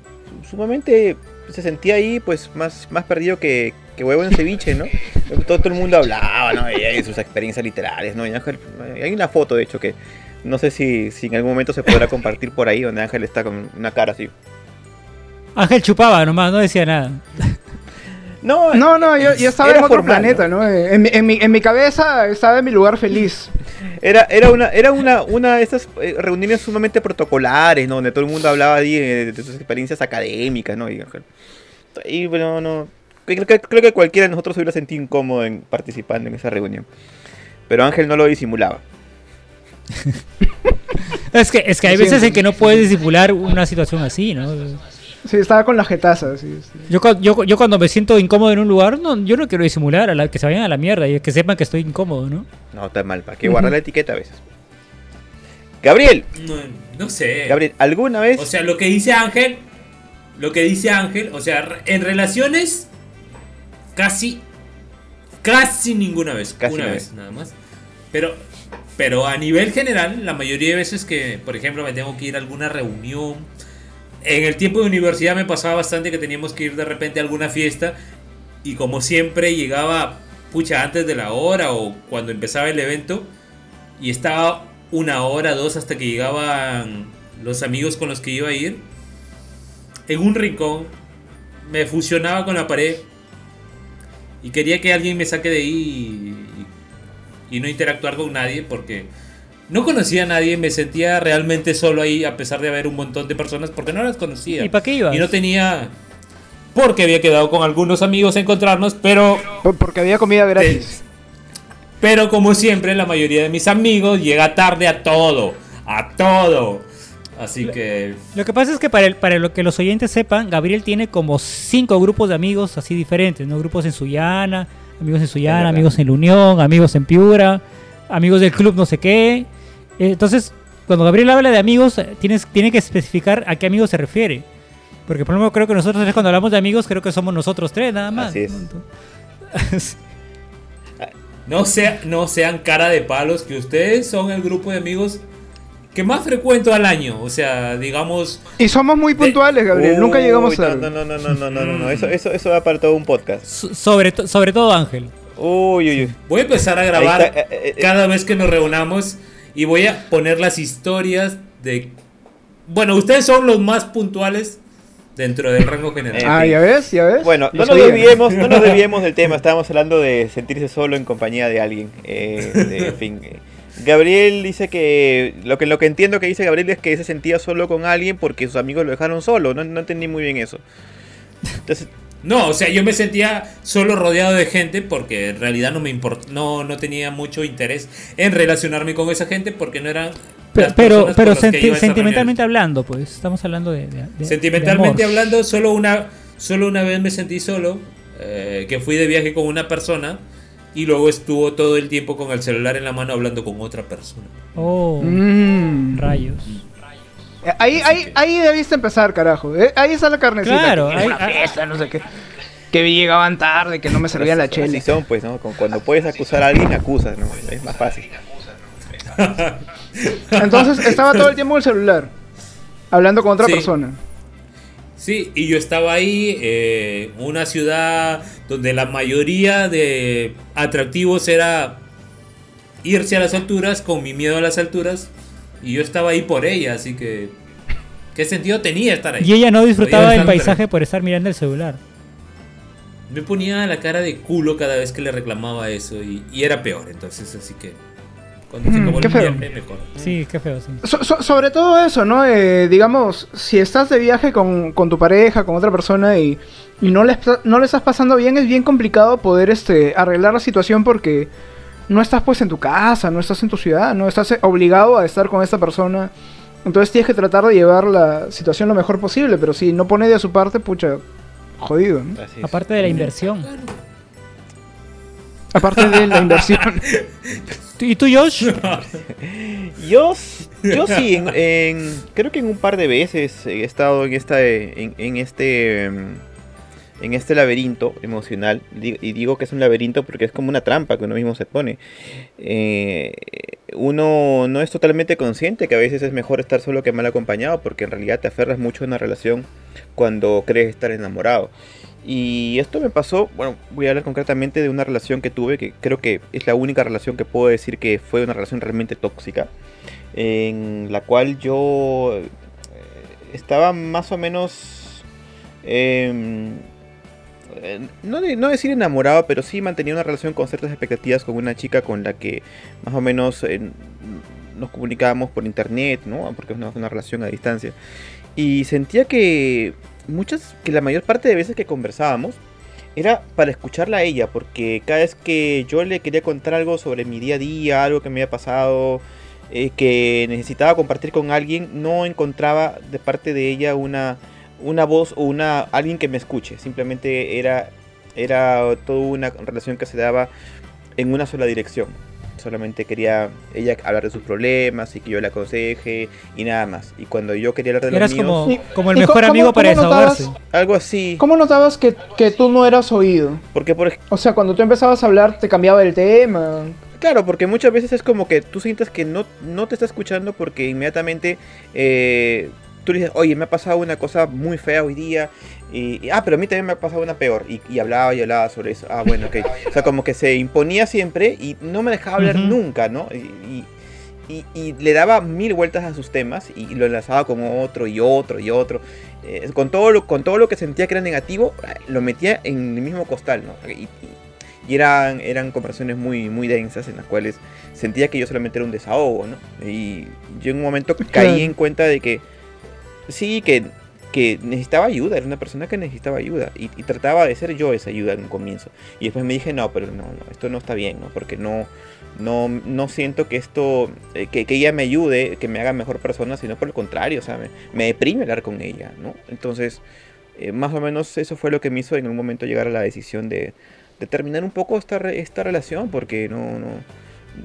sumamente, se sentía ahí pues más, más perdido que, que huevo en ceviche, ¿no? Todo, todo el mundo hablaba, ¿no? Y de sus experiencias literarias, ¿no? Y Ángel, hay una foto de hecho que no sé si, si en algún momento se podrá compartir por ahí, donde Ángel está con una cara así. Ángel chupaba nomás, no decía nada. No, No, no, yo, yo estaba en otro formal, planeta, ¿no? En, mi, en, mi, en mi cabeza estaba en mi lugar feliz. Era, era una, era una, una de esas eh, reuniones sumamente protocolares, ¿no? Donde todo el mundo hablaba ahí, eh, de sus experiencias académicas, ¿no? Y, y, bueno, no. Creo que, creo que cualquiera de nosotros se hubiera sentido incómodo en participando en esa reunión. Pero Ángel no lo disimulaba. Es que, es que hay veces en que no puedes disimular una situación así, ¿no? Sí, estaba con la jetaza, sí, sí. Yo, yo, yo cuando me siento incómodo en un lugar, no, yo no quiero disimular, a la, que se vayan a la mierda y que sepan que estoy incómodo, ¿no? No, está mal, ¿para qué guardar la etiqueta a veces? Gabriel, No, no sé. Gabriel, ¿alguna vez? O sea, lo que dice Ángel, lo que dice Ángel, o sea, en relaciones casi casi ninguna vez, Casi una una vez vez. nada más. Pero pero a nivel general, la mayoría de veces que, por ejemplo, me tengo que ir a alguna reunión, en el tiempo de universidad me pasaba bastante que teníamos que ir de repente a alguna fiesta y como siempre llegaba pucha antes de la hora o cuando empezaba el evento y estaba una hora, dos hasta que llegaban los amigos con los que iba a ir. En un rincón me fusionaba con la pared y quería que alguien me saque de ahí y, y no interactuar con nadie porque no conocía a nadie, me sentía realmente solo ahí a pesar de haber un montón de personas porque no las conocía. ¿Y para qué ibas? Y no tenía... Porque había quedado con algunos amigos a encontrarnos, pero Por- Porque había comida gratis. pero como siempre, la mayoría de mis amigos llega tarde a todo. A todo. Así que. Lo que pasa es que para, el- para lo que los oyentes sepan, Gabriel tiene como cinco grupos de amigos así diferentes, ¿no? Grupos en Sullana, amigos en Sullana, amigos en La Unión, amigos en Piura, amigos del club no sé qué. Entonces, cuando Gabriel habla de amigos, eh, tienes, tiene que especificar a qué amigos se refiere. Porque, por ejemplo, creo que nosotros tres, cuando hablamos de amigos, creo que somos nosotros tres, nada más. Así No, sea, no sean cara de palos, que ustedes son el grupo de amigos que más frecuento al año. O sea, digamos. Y somos muy puntuales, Gabriel. Nunca llegamos no, a. No, no, no, no, no, no, no, no, Eso, eso, eso va para todo un podcast. so- sobre, to- sobre todo Ángel. Uy, uy, uy. Voy a empezar a grabar eh, eh, eh. cada vez que nos reunamos y voy a poner las historias de. Bueno, ustedes son los más puntuales dentro del rango general. Ah, ya ves, ya ves. Bueno, no nos desviemos, no nos desviemos del tema. Estábamos hablando de sentirse solo en compañía de alguien. Eh, de- en fin. Gabriel dice que lo que lo que entiendo que dice Gabriel es que se sentía solo con alguien porque sus amigos lo dejaron solo. No, no entendí muy bien eso. Entonces, No, o sea, yo me sentía solo rodeado de gente porque en realidad no me import no, no tenía mucho interés en relacionarme con esa gente porque no eran. Pero, personas pero con las que senti- iba a esas sentimentalmente hablando, pues estamos hablando de. de- de- reuniones. Sentimentalmente de amor. hablando, solo una, solo una vez me sentí solo, eh, que fui de viaje con una persona y luego estuvo todo el tiempo con el celular en la mano hablando con otra persona. Oh, Mm. rayos. Eh, Ahí, ahí, ahí debiste empezar, carajo. Eh, Ahí está la carnecita. Claro, que ahí- una fiesta, no sé qué. Que llegaban tarde, que no me servían la chela. Así son, pues, ¿no? Cuando puedes acusar a alguien, acusas, ¿no? Es más fácil. Entonces estaba todo el tiempo en el celular. Hablando con otra Sí. persona. Sí, y yo estaba ahí, eh, una ciudad donde la mayoría de atractivos era irse a las alturas, con mi miedo a las alturas, y yo estaba ahí por ella, así que... ¿Qué sentido tenía estar ahí? Y ella no disfrutaba del paisaje por estar mirando el celular. Me ponía la cara de culo cada vez que le reclamaba eso, y, y era peor, entonces, así que... Mm, qué feo. mejor. Sí, qué feo, sí. So- so- sobre todo eso, ¿no? Eh, digamos, si estás de viaje con, con tu pareja, con otra persona y, y no, le, no le estás pasando bien, es bien complicado poder este, arreglar la situación porque no estás pues en tu casa, no estás en tu ciudad, no estás eh, obligado a estar con esta persona. Entonces tienes que tratar de llevar la situación lo mejor posible, pero si no pone de su parte, pucha, jodido, ¿no? Aparte de la inversión. Aparte de la inversión. ¿Y tú, Josh? Yo, yo sí, en, en- creo que en un par de veces he estado en esta, en, en este, em, en este laberinto emocional. Y digo que es un laberinto porque es como una trampa que uno mismo se pone. Eh, uno no es totalmente consciente que a veces es mejor estar solo que mal acompañado porque en realidad te aferras mucho a una relación cuando crees estar enamorado. Y esto me pasó, bueno, voy a hablar concretamente de una relación que tuve, que creo que es la única relación que puedo decir que fue una relación realmente tóxica, en la cual yo eh, estaba más o menos, em, eh, no, no decir enamorado, pero sí mantenía una relación con ciertas expectativas con una chica con la que más o menos eh, nos comunicábamos por internet, ¿no? Porque es una relación a distancia. Y sentía que muchas, que la mayor parte de veces que conversábamos era para escucharla a ella, porque cada vez que yo le quería contar algo sobre mi día a día, algo que me había pasado, eh, que necesitaba compartir con alguien, no encontraba de parte de ella una, una voz o una alguien que me escuche. Simplemente era, era toda una relación que se daba en una sola dirección. Solamente quería ella hablar de sus problemas y que yo le aconseje y nada más. Y cuando yo quería hablar de Eras los míos, como, el mejor amigo ¿cómo- para cómo notabas- algo así. ¿Cómo notabas que, que tú no eras oído? Porque por O sea, cuando tú empezabas a hablar, te cambiaba el tema. Claro, porque muchas veces es como que tú sientes que no, no te está escuchando porque inmediatamente eh, tú le dices, oye, me ha pasado una cosa muy fea hoy día. Y, y, ah, pero a mí también me ha pasado una peor. Y, y hablaba y hablaba sobre eso. Ah, bueno, ok. O sea, como que se imponía siempre y no me dejaba hablar nunca, ¿no? Y, y- y- y le daba mil vueltas a sus temas y, lo enlazaba con otro y otro y otro. Eh, con, todo lo, con todo lo que sentía que era negativo, eh, lo metía en el mismo costal, ¿no? Y, y- y eran, eran conversaciones muy, muy densas en las cuales sentía que yo solamente era un desahogo, ¿no? Y yo en un momento caí en cuenta de que sí, que, que necesitaba ayuda, era una persona que necesitaba ayuda y, trataba de ser yo esa ayuda en un comienzo. Y después me dije, no, pero no, no, esto no está bien, ¿no? Porque no, no, no siento que esto, eh, que, que ella me ayude, que me haga mejor persona, sino por el contrario, o sea, me, me deprime hablar con ella, ¿no? Entonces, eh, más o menos eso fue lo que me hizo en un momento llegar a la decisión de, de terminar un poco esta, re- esta relación, porque no, no,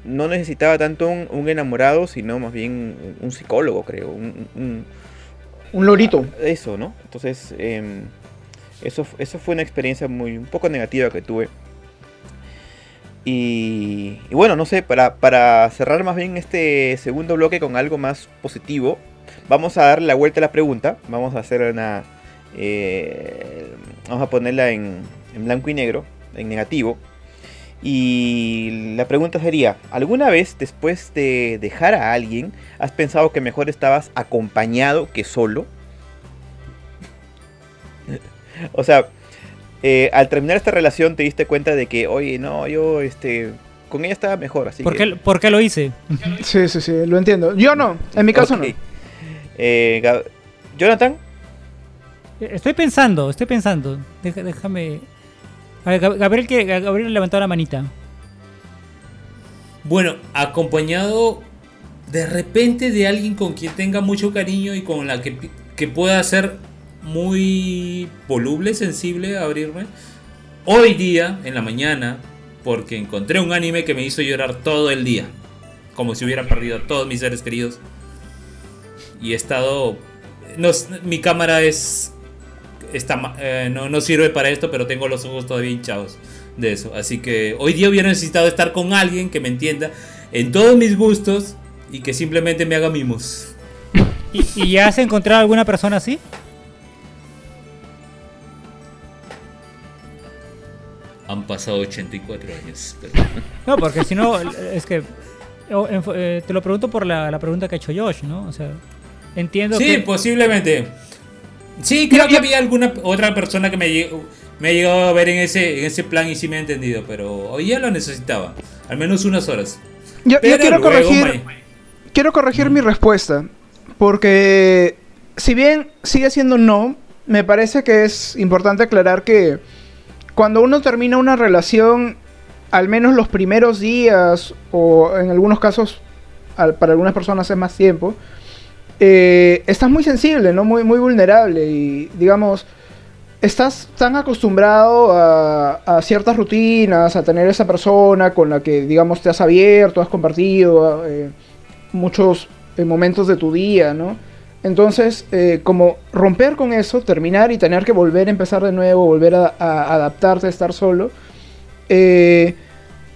no necesitaba tanto un, enamorado, sino más bien un psicólogo, creo, un, Un lorito. eso, ¿no? Entonces, em, eso, eso fue una experiencia muy, un poco negativa que tuve. Y, y bueno, no sé, para, para cerrar más bien este segundo bloque con algo más positivo, vamos a darle la vuelta a la pregunta. Vamos a hacer una. eh, vamos a ponerla en, en blanco y negro, en negativo. Y la pregunta sería, ¿alguna vez después de dejar a alguien has pensado que mejor estabas acompañado que solo? o sea, eh, al terminar esta relación te diste cuenta de que, oye, no, yo este, con ella estaba mejor, así ¿Por que... qué, por qué lo hice? Sí, sí, sí, lo entiendo. Yo no, en mi caso no. Eh, Jonathan, Estoy pensando, estoy pensando. Deja- déjame. Gabriel, que Gabriel levantó la manita. Bueno, acompañado de repente de alguien con quien tenga mucho cariño y con la que, que pueda ser muy voluble, sensible, abrirme. Hoy día, en la mañana, porque encontré un anime que me hizo llorar todo el día. Como si hubiera perdido a todos mis seres queridos. Y he estado... No, mi cámara es... Está, eh, no, no sirve para esto, pero tengo los ojos todavía hinchados de eso. Así que hoy día hubiera necesitado estar con alguien que me entienda en todos mis gustos y que simplemente me haga mimos. ¿Y, y ya has encontrado alguna persona así? Han pasado 84 años. pero- No, porque si no, es que eh, te lo pregunto por la, la pregunta que ha hecho Josh, ¿no? O sea, entiendo Sí, que... posiblemente. Sí, creo que había alguna otra persona que me, llegó- me ha llegado a ver en ese, en ese plan y sí me ha entendido, pero hoy ya lo necesitaba. Al menos unas horas. Yo, quiero corregir, me- quiero corregir mi respuesta. Porque si bien sigue siendo no, me parece que es importante aclarar que cuando uno termina una relación, al menos los primeros días, o en algunos casos, al- para algunas personas es más tiempo, eh, estás muy sensible, ¿no? Muy, muy vulnerable y, digamos, estás tan acostumbrado a, a ciertas rutinas, a tener esa persona con la que, digamos, te has abierto, has compartido eh, muchos eh, momentos de tu día, ¿no? Entonces, eh, como romper con eso, terminar y tener que volver a empezar de nuevo, volver a, a adaptarte a estar solo, eh,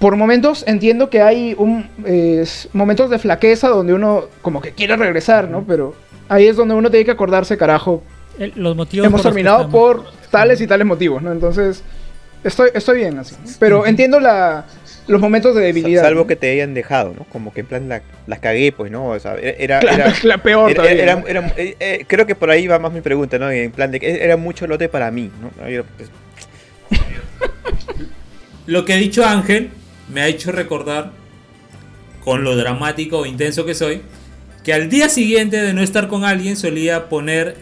por momentos entiendo que hay un, eh, momentos de flaqueza donde uno como que quiere regresar, ¿no? Pero ahí es donde uno tiene que acordarse, carajo, el- los motivos hemos por terminado por tales y tales motivos, ¿no? Entonces, estoy, estoy bien así. Pero entiendo la, los momentos de debilidad. Salvo ¿no? que te hayan dejado, ¿no? Como que en plan la, las cagué, pues, ¿no? O sea, era... Claro, era- la peor era- todavía, era- ¿no? era- eh, eh, creo que por ahí va más mi pregunta, ¿no? En plan de que era mucho lote para mí, ¿no? Yo, pues, Lo que ha dicho Ángel me ha hecho recordar, con lo dramático o intenso que soy, que al día siguiente de no estar con alguien solía poner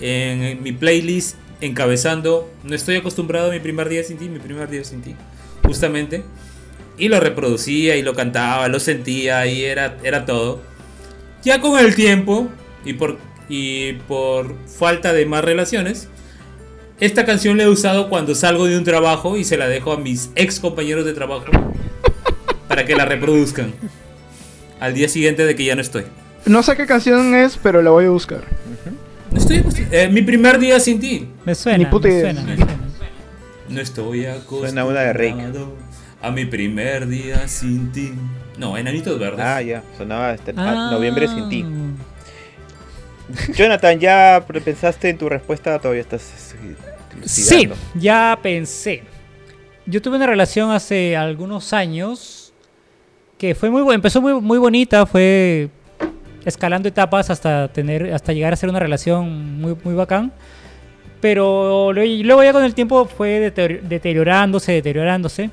en mi playlist encabezando No estoy acostumbrado a mi primer día sin ti, mi primer día sin ti, justamente. Y lo reproducía y lo cantaba, lo sentía y era, era todo. Ya con el tiempo y por, y por falta de más relaciones, esta canción la he usado cuando salgo de un trabajo y se la dejo a mis ex compañeros de trabajo para que la reproduzcan al día siguiente de que ya no estoy. No sé qué canción es, pero la voy a buscar. No estoy acostu- eh, mi primer día sin ti. Me suena, Ni me puta idea. suena, me suena. No estoy acostumbrado Suena una de Rake. a mi primer día sin ti. No, Enanitos Verdes. ah, ya, sonaba este, Ah. ah, noviembre sin ti. Jonathan, ¿ya pensaste en tu respuesta? Todavía estás eh, Sí, ya pensé. Yo tuve una relación hace algunos años que fue muy bu- empezó muy, muy bonita, fue escalando etapas hasta tener hasta llegar a ser una relación muy muy bacán. Pero luego ya con el tiempo fue deterior- deteriorándose, deteriorándose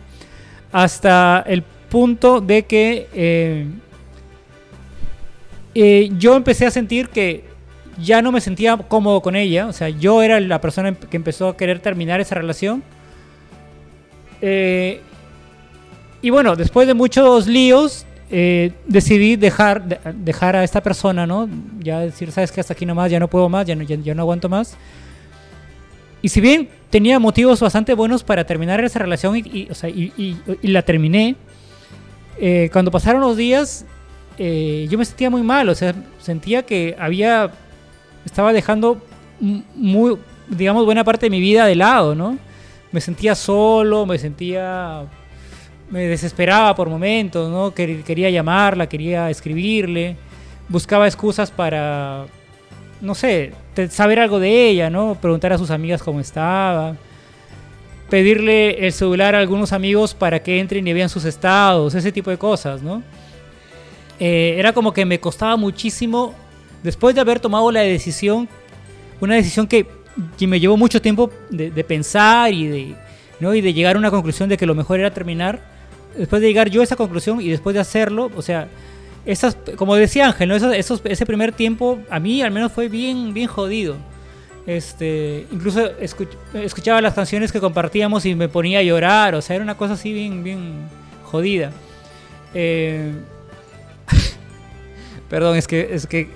hasta el punto de que eh, eh, yo empecé a sentir que ya no me sentía cómodo con ella. O sea, yo era la persona em- que empezó a querer terminar esa relación. Eh, y bueno, después de muchos líos, eh, decidí dejar, de- dejar a esta persona, ¿no? Ya decir, sabes que hasta aquí nomás, ya no puedo más, ya no, aguanto más. Y si bien tenía motivos bastante buenos para terminar esa relación y, la terminé, eh, cuando pasaron los días, yo me sentía muy mal, o sea, sentía que había, estaba dejando muy, digamos, buena parte de mi vida de lado, ¿no? Me sentía solo, me sentía, me desesperaba por momentos, ¿no? Quer- Quería llamarla, quería escribirle, buscaba excusas para, no sé, saber algo de ella, ¿no? Preguntar a sus amigas cómo estaba pedirle el celular a algunos amigos para que entren y vean sus estados, ese tipo de cosas, ¿no? Eh, era como que me costaba muchísimo, después de haber tomado la decisión, una decisión que, que me llevó mucho tiempo de, pensar y de, ¿no? y de llegar a una conclusión de que lo mejor era terminar, después de llegar yo a esa conclusión y después de hacerlo, o sea, esas, como decía Ángel, ¿no? Esos- ese primer tiempo a mí al menos fue bien, bien jodido. Este, incluso escuch- escuchaba las canciones que compartíamos y me ponía a llorar, o sea, era una cosa así bien, bien jodida. Eh, Perdón, es que, es que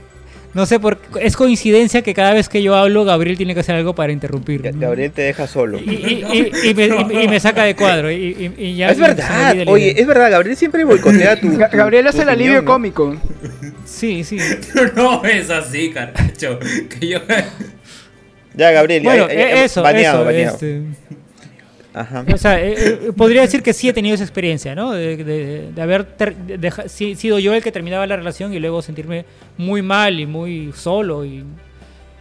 No sé por es coincidencia que cada vez que yo hablo, Gabriel tiene que hacer algo para interrumpir. Ga- Gabriel te deja solo. Y, y- y- y me, y- y me saca de cuadro. Y, y- y ya es verdad, oye, es verdad, Gabriel siempre boicotea tu. Ga- tu- Gabriel tu hace el opinión, alivio ¿no? cómico. Sí, sí. Pero no es así, caracho. Que yo... Ya, Gabriel, ya, Bueno, ya, ya, eh, eso, baneado, eso, baneado. este, Ajá. o sea, eh, eh, podría decir que sí he tenido esa experiencia, ¿no? De, de- de haber ter- de- sido yo el que terminaba la relación y luego sentirme muy mal y muy solo y,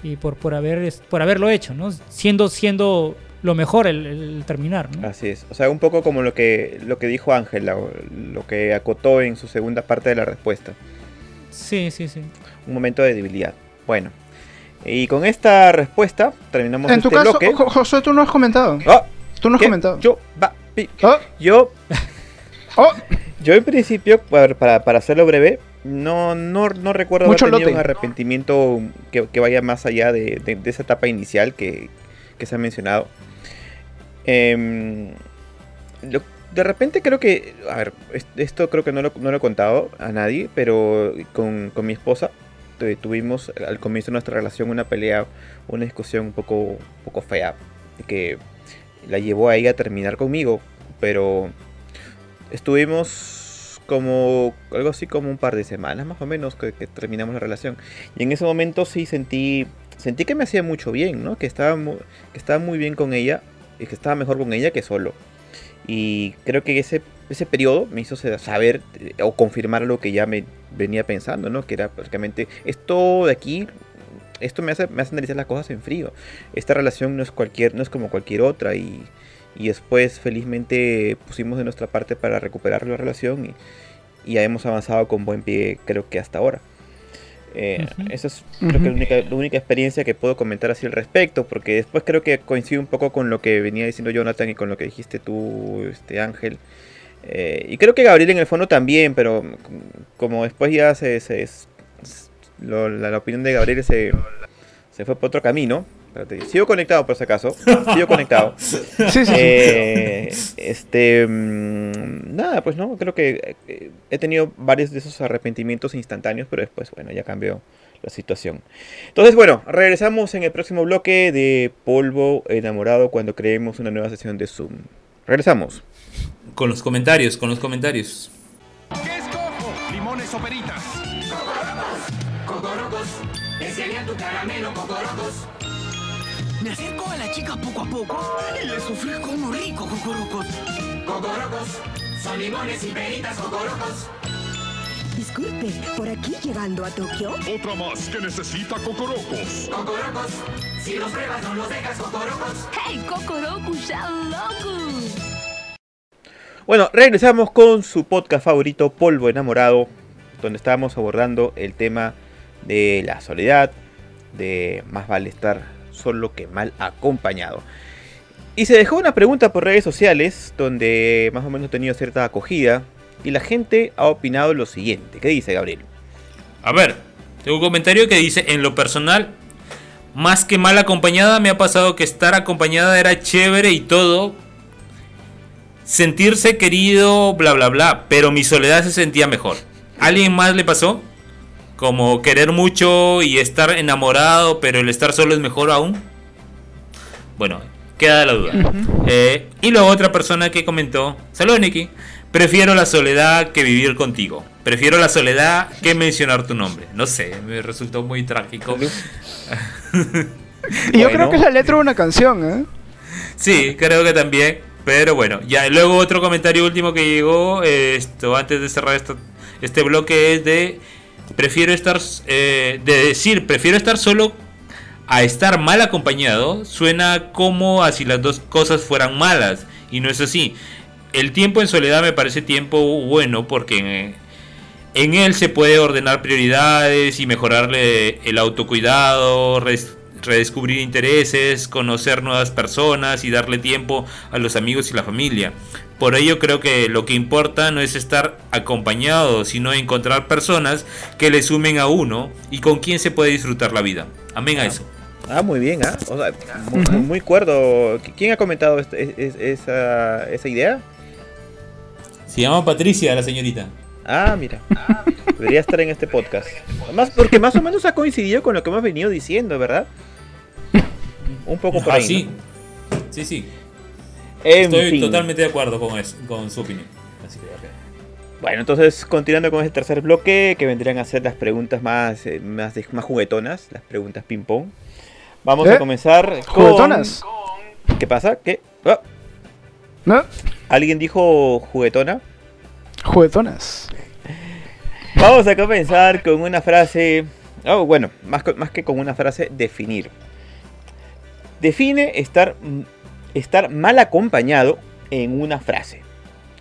y por, por, haber, por haberlo hecho, ¿no? Siendo, siendo lo mejor el, el terminar, ¿no? Así es. O sea, un poco como lo que, lo que dijo Ángela, lo que acotó en su segunda parte de la respuesta. Sí, sí, sí. Un momento de debilidad. Bueno. Y con esta respuesta terminamos En este tu caso, bloque. Josué, tú no has comentado. ¡Ah! Tú no has ¿Qué? comentado. Yo, va, pi- Oh, yo, oh, yo en principio, para, para, hacerlo breve, no, no, no recuerdo Mucho haber tenido lote. un arrepentimiento que, que vaya más allá de, de- de esa etapa inicial que, que se ha mencionado. Em, lo- de repente creo que, a ver, es- esto creo que no lo, no lo he contado a nadie, pero con, con mi esposa tu- tuvimos al comienzo de nuestra relación una pelea, una discusión un poco, un poco fea, que la llevó a ella a terminar conmigo, pero estuvimos como algo así como un par de semanas más o menos que, que terminamos la relación. Y en ese momento sí sentí sentí que me hacía mucho bien no que estaba mu- que estaba muy bien con ella y que estaba mejor con ella que solo. Y creo que ese ese periodo me hizo sa- saber eh, o confirmar lo que ya me venía pensando no que era prácticamente esto de aquí esto me hace me hace analizar las cosas en frío esta relación no es cualquier no es como cualquier otra y y después felizmente pusimos de nuestra parte para recuperar la relación y, y ya hemos avanzado con buen pie creo que hasta ahora. Eh. Esa es creo que la única, la única experiencia que puedo comentar así al respecto, porque después creo que coincide un poco con lo que venía diciendo Jonathan y con lo que dijiste tú, este Ángel. Eh, y creo que Gabriel en el fondo también, pero como después ya se, se- lo- la, la opinión de Gabriel se, se fue por otro camino. Espérate, sigo conectado por si acaso. Sigo conectado. sí, sí, sí. Eh, este mm, nada pues no creo que eh, he tenido varios de esos arrepentimientos instantáneos pero después bueno ya cambió la situación entonces bueno regresamos en el próximo bloque de polvo enamorado cuando creemos una nueva sesión de zoom regresamos Con los comentarios, con los comentarios. ¿Qué escojo? ¿Limones o peritas? Chica poco a poco y les ofrezco unos ricos cocorocos. Disculpe, ¿por aquí llegando a Tokio? Otra más que necesita cocorocos. ¡Hey, Kokoroku, ya loco! bueno regresamos con su podcast favorito polvo enamorado donde estábamos abordando el tema de la soledad de más vale estar solo que mal acompañado Y se dejó una pregunta por redes sociales donde más o menos ha tenido cierta acogida y la gente ha opinado lo siguiente. ¿Qué dice Gabriel? A ver, tengo un comentario que dice, en lo personal, más que mal acompañada, me ha pasado que estar acompañada era chévere y todo. Sentirse querido, bla, bla, bla, pero mi soledad se sentía mejor. ¿Alguien más le pasó? Como querer mucho y estar enamorado, pero el estar solo es mejor aún. Bueno, queda la duda. Eh, y luego otra persona que comentó, saludos Nicky, prefiero la soledad que vivir contigo. Prefiero la soledad que mencionar tu nombre. No sé, me resultó muy trágico. Y yo Bueno. creo que es la letra de una canción, ¿eh? Sí, creo que también. Pero bueno, ya luego otro comentario último que llegó, eh, esto antes de cerrar esto- este bloque es de prefiero estar eh, de decir prefiero estar solo a estar mal acompañado suena como así las dos cosas fueran malas y no es así. El tiempo en soledad me parece tiempo bueno porque en, en él se puede ordenar prioridades y mejorarle el autocuidado, redescubrir intereses, conocer nuevas personas y darle tiempo a los amigos y la familia. Por ello creo que lo que importa no es estar acompañado, sino encontrar personas que le sumen a uno y con quien se puede disfrutar la vida. Amén a eso. Ah, muy bien, ¿ah? O sea, muy, cuerdo. ¿Quién ha comentado este- es- es- esa, esa idea? Se llama Patricia la señorita. Ah, mira. Debería estar en este podcast. Más, porque más o menos ha coincidido con lo que hemos venido diciendo, ¿verdad? Un poco por Ah, ahí. sí. ¿no? Sí, sí. En Estoy fin. totalmente de acuerdo con eso, con su opinión. Así que, ok. Bueno, entonces continuando con este tercer bloque, que vendrían a ser las preguntas más, eh, más, más juguetonas, las preguntas ping-pong. Vamos ¿Eh? a comenzar con... ¿Juguetonas? ¿Qué pasa? ¿Qué? ¿No? ¿Alguien dijo juguetona? Juguetonas. Vamos a comenzar con una frase. Oh, bueno, más, más que con una frase, definir. Define estar, estar mal acompañado en una frase.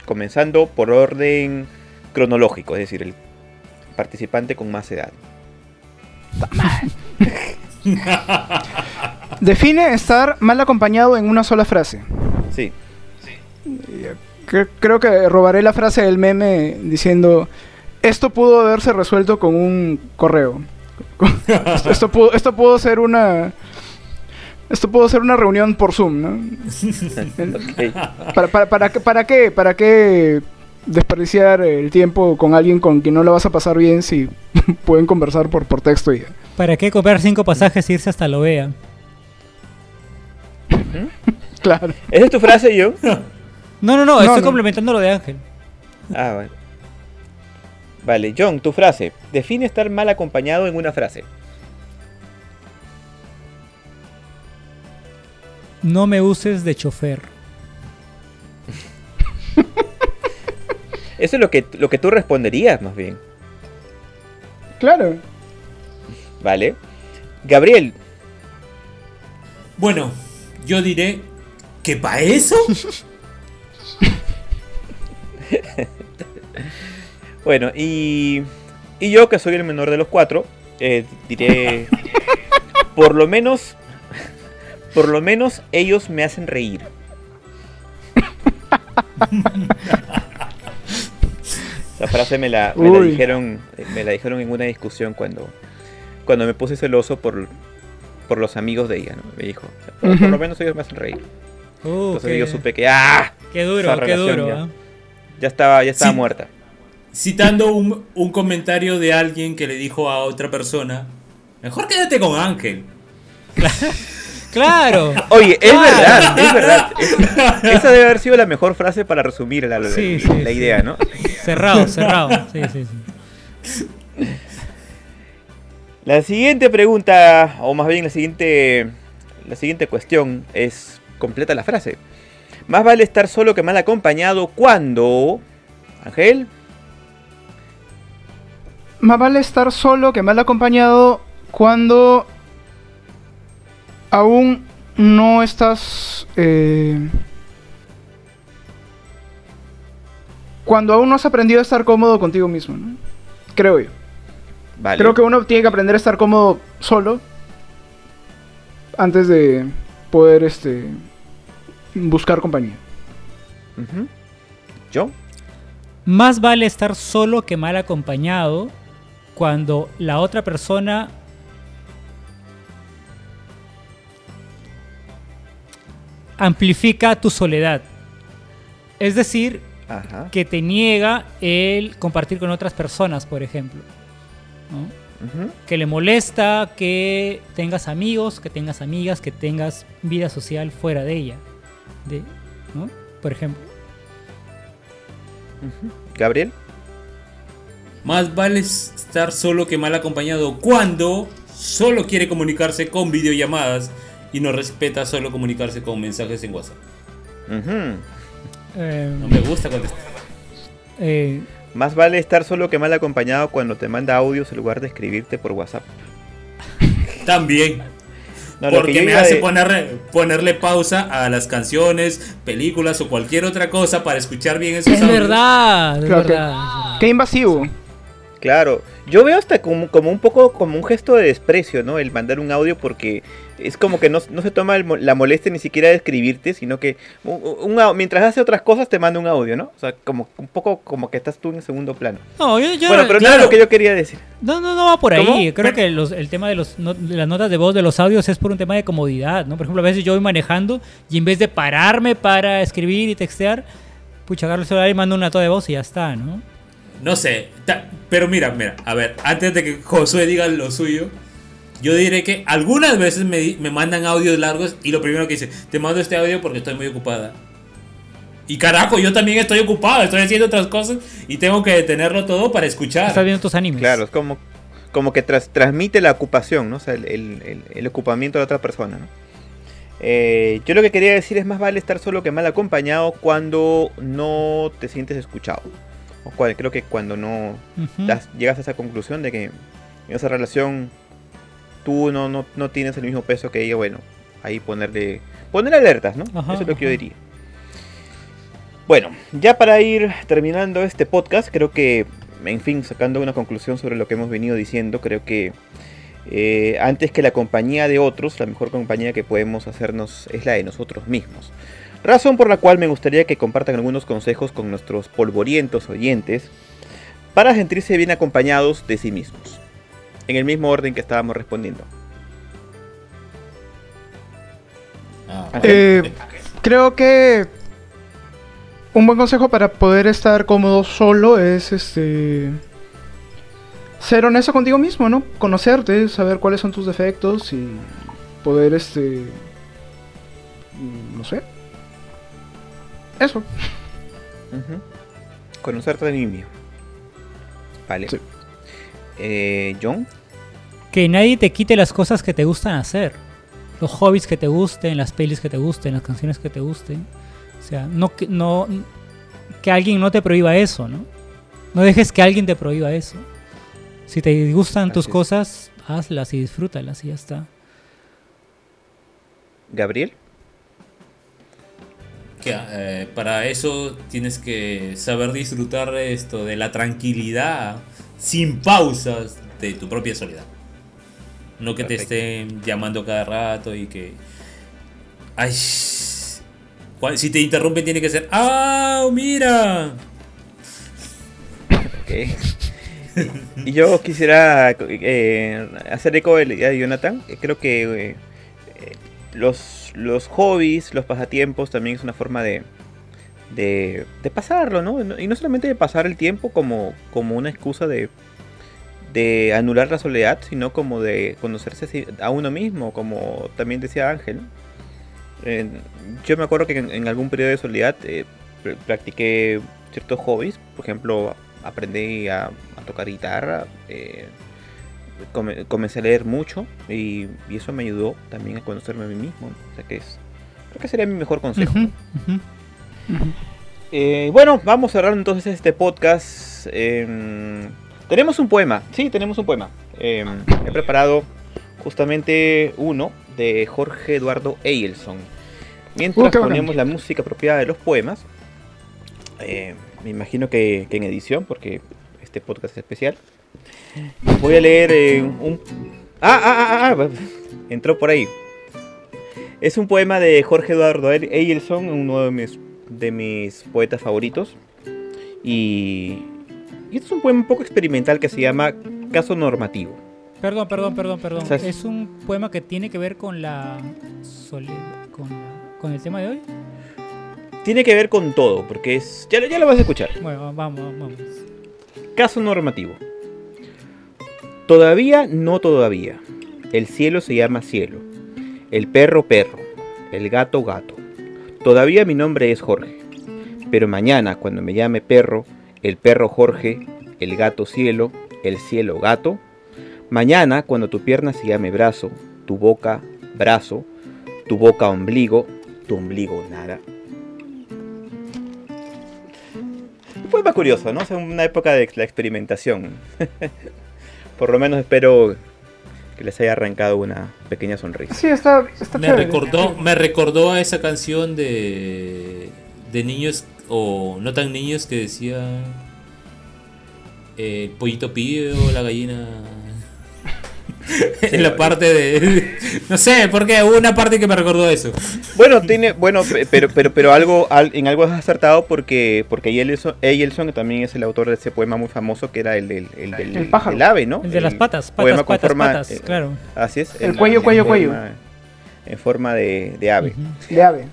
Comenzando por orden cronológico, es decir, el participante con más edad. Define estar mal acompañado en una sola frase. Sí. Cre- Creo que robaré la frase del meme diciendo esto pudo haberse resuelto con un correo. esto, pudo, esto pudo ser una esto pudo ser una reunión por Zoom, ¿no? ¿Para, para, para qué? ¿Para qué desperdiciar el tiempo con alguien con quien no la vas a pasar bien si pueden conversar por, por texto y ya? ¿Para qué comprar cinco pasajes e irse hasta lo vea? Claro. ¿Esa es tu frase, yo? No, no, no, No, estoy no. complementando lo de Ángel. Ah, vale. Vale, John, tu frase. Define estar mal acompañado en una frase. No me uses de chofer. Eso es lo que, lo que tú responderías, más bien. Claro. Vale. Gabriel, Bueno, yo diré que para eso. Bueno, y, y yo que soy el menor de los cuatro, eh, diré, por lo menos, por lo menos ellos me hacen reír. Esa frase me la, me la dijeron, me la dijeron en una discusión cuando, cuando me puse celoso por, por los amigos de ella, ¿no? Me dijo, por, lo menos ellos me hacen reír. Uh, Entonces qué, yo supe que, ¡ah! qué duro, qué duro. ya. ¿ah? Ya estaba, ya estaba Sí. muerta. Citando un, un comentario de alguien que le dijo a otra persona: Mejor quédate con Ángel. Claro. Oye, es Claro. verdad, es verdad. Es- esa debe haber sido la mejor frase para resumir la, la- Sí, la sí, sí. idea, ¿no? Cerrado, cerrado. Sí, sí, sí. La siguiente pregunta, o más bien la siguiente, la siguiente cuestión es completa la frase. Más vale estar solo que mal acompañado cuando, Ángel, Más vale estar solo que mal acompañado cuando aún no estás... eh, cuando aún no has aprendido a estar cómodo contigo mismo, ¿no? Creo yo. Vale. Creo que uno tiene que aprender a estar cómodo solo antes de poder este buscar compañía. ¿Yo? Más vale estar solo que mal acompañado cuando la otra persona amplifica tu soledad. Es decir, Ajá. que te niega el compartir con otras personas, por ejemplo. Que le molesta que tengas amigos, que tengas amigas, que tengas vida social fuera de ella. De, ¿no? Por ejemplo. Gabriel. Más vale estar solo que mal acompañado cuando solo quiere comunicarse con videollamadas y no respeta solo comunicarse con mensajes en WhatsApp. Eh, No me gusta contestar. eh, Más vale estar solo que mal acompañado cuando te manda audios en lugar de escribirte por WhatsApp. También. No, porque me hace de- ponerle, ponerle pausa a las canciones, películas o cualquier otra cosa para escuchar bien esos es audios. verdad, es Claro verdad. Qué invasivo. Claro, yo veo hasta como, como un poco como un gesto de desprecio, ¿no? El mandar un audio porque es como que no, no se toma el la molestia ni siquiera de escribirte, sino que un- mientras hace otras cosas te manda un audio, ¿no? O sea, como un poco como que estás tú en segundo plano. No, yo, yo- bueno, pero no claro. es lo que yo quería decir. no, no, no va por ahí. ¿Cómo? Creo Pero- que los- el tema de, los, no- de las notas de voz de los audios es por un tema de comodidad, ¿no? Por ejemplo, a veces yo voy manejando y en vez de pararme para escribir y textear, pucha, agarro el celular y mando una nota de voz y ya está, ¿no? no sé. ta- pero mira, mira, a ver, antes de que Josué diga lo suyo, yo diré que algunas veces me, me mandan audios largos y lo primero que dice, te mando este audio porque estoy muy ocupada. Y carajo, yo también estoy ocupado, estoy haciendo otras cosas y tengo que detenerlo todo para escuchar. Estás viendo tus animes. Claro, es como, como que tras- transmite la ocupación, ¿no? O sea, el, el- el- el ocupamiento de la otra persona, ¿no? Eh, yo lo que quería decir es más vale estar solo que mal acompañado cuando no te sientes escuchado. O cual, creo que cuando no das- llegas a esa conclusión de que en esa relación tú no, no, no tienes el mismo peso que ella, bueno, ahí ponerle, poner alertas, ¿no? Ajá, Eso es lo que yo diría. Bueno, ya para ir terminando este podcast, creo que, en fin, sacando una conclusión sobre lo que hemos venido diciendo, creo que eh, antes que la compañía de otros, la mejor compañía que podemos hacernos es la de nosotros mismos. Razón por la cual me gustaría que compartan algunos consejos con nuestros polvorientos oyentes para sentirse bien acompañados de sí mismos. En el mismo orden que estábamos respondiendo. Ah, Eh, creo que un buen consejo para poder estar cómodo solo es este ser honesto contigo mismo, ¿no? Conocerte, saber cuáles son tus defectos y poder este mm, no sé. Eso. Ujú. Conocerte de mí mismo. Vale. Sí. Eh, John. Que nadie te quite las cosas que te gustan hacer. Los hobbies que te gusten, las pelis que te gusten, las canciones que te gusten. O sea, no que, no, que alguien no te prohíba eso, ¿no? No dejes que alguien te prohíba eso. Si te gustan tus es. cosas, hazlas y disfrútalas y ya está. Gabriel. que, eh, para eso tienes que saber disfrutar esto de la tranquilidad sin pausas de tu propia soledad. No que te estén llamando cada rato y que. Ay. Si te interrumpen, tiene que ser. ¡Ah! ¡Mira! Ok. y yo quisiera eh, hacer eco de la idea de Jonathan. Creo que eh, los, los hobbies, los pasatiempos también es una forma de, de, pasarlo, ¿no? Y no solamente de pasar el tiempo como, como una excusa de, de anular la soledad, sino como de conocerse a uno mismo, como también decía Ángel. yo me acuerdo que en, algún periodo de soledad eh, pr- practiqué ciertos hobbies, por ejemplo, aprendí a, tocar guitarra, eh, come- comencé a leer mucho y, eso me ayudó también a conocerme a mí mismo. O sea que es, creo que sería mi mejor consejo. Eh, bueno, vamos a cerrar entonces este podcast. Em, tenemos un poema, sí, tenemos un poema. Em, he preparado justamente uno de Jorge Eduardo Eilson. Mientras Uh, ponemos la música apropiada de los poemas, eh, me imagino que, que en edición, porque este podcast es especial, voy a leer eh, un... Ah, ah, ah, ah, entró por ahí. Es un poema de Jorge Eduardo Eilson, uno de mis, de mis poetas favoritos. Y, y este es un poema un poco experimental que se llama Caso Normativo. Perdón, perdón, perdón, perdón. O sea, es- ¿Es un poema que tiene que ver con la soledad, con, la- con el tema de hoy? Tiene que ver con todo, porque es. Ya, lo- ya lo vas a escuchar. Bueno, vamos, vamos. Caso normativo. Todavía no todavía. El cielo se llama cielo. El perro perro. El gato gato. Todavía mi nombre es Jorge. Pero mañana cuando me llame perro, el perro Jorge, el gato cielo, el cielo gato. Mañana cuando tu pierna se llame brazo, tu boca brazo, tu boca ombligo, tu ombligo nada. Un poema curioso, ¿no? Es una época de la experimentación. Por lo menos espero que les haya arrancado una pequeña sonrisa. Sí, está, está Me chévere. recordó, me recordó a esa canción de, de niños o no tan niños que decía eh, el pollito pío, la gallina. en la parte de. No sé, porque hubo una parte que me recordó eso. Bueno, tiene, bueno, pe- pero, pero, pero algo, al- en algo has acertado porque, porque Eyelson también es el autor de ese poema muy famoso que era el del el, El pájaro. del ave, ¿no? El de las patas, patas, forma- patas, eh, claro. Así es. El cuello, cuello, cuello. En forma de, de ave. De ave.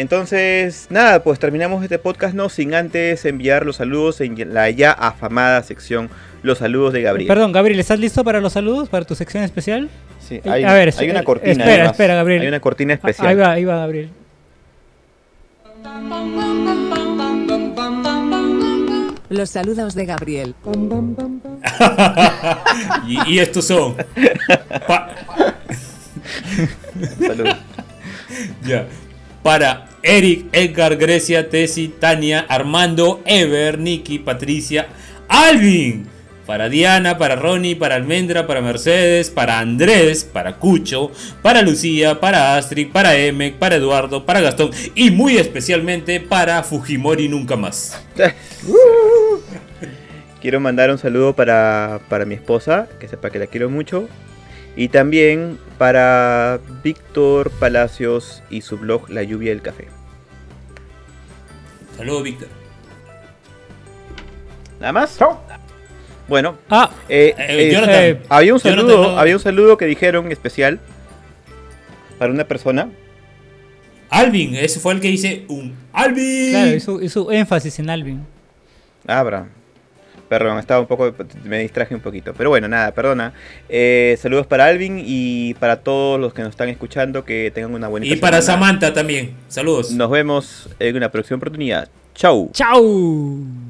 Entonces, nada, pues terminamos este podcast no sin antes enviar los saludos en la ya afamada sección Los saludos de Gabriel. Perdón, Gabriel, ¿estás listo para los saludos, para tu sección especial? Sí, Eh, hay, a ver, hay una eh, cortina. espera, además. espera, Gabriel. Hay una cortina Ah, especial. Ahí va, ahí va, Gabriel. Los saludos de Gabriel. Y, y estos son. pa- Saludos. ya. Para Eric, Edgar, Grecia, Tessy, Tania, Armando, Ever, Nicky, Patricia, Alvin. Para Diana, para Ronnie, para Almendra, para Mercedes, para Andrés, para Cucho, para Lucía, para Astrid, para Emek, para Eduardo, para Gastón y muy especialmente para Fujimori nunca más. Quiero mandar un saludo para, para mi esposa, que sepa que la quiero mucho. Y también para Víctor Palacios y su blog La lluvia del café. Saludos, Víctor. ¿Nada más? Chao. Bueno, Ah, eh, Eh, eh, Jonathan. eh, había un Jonathan, saludo, no. había un saludo que dijeron especial para una persona. Alvin, ese fue el que dice un Alvin. claro, hizo, hizo énfasis en Alvin. Abra. Perdón, estaba un poco, me distraje un poquito. Pero bueno, nada, perdona. Eh, saludos para Alvin y para todos los que nos están escuchando, que tengan una buena y para Samantha también. Saludos. Nos vemos en una próxima oportunidad. Chau. ¡Chao!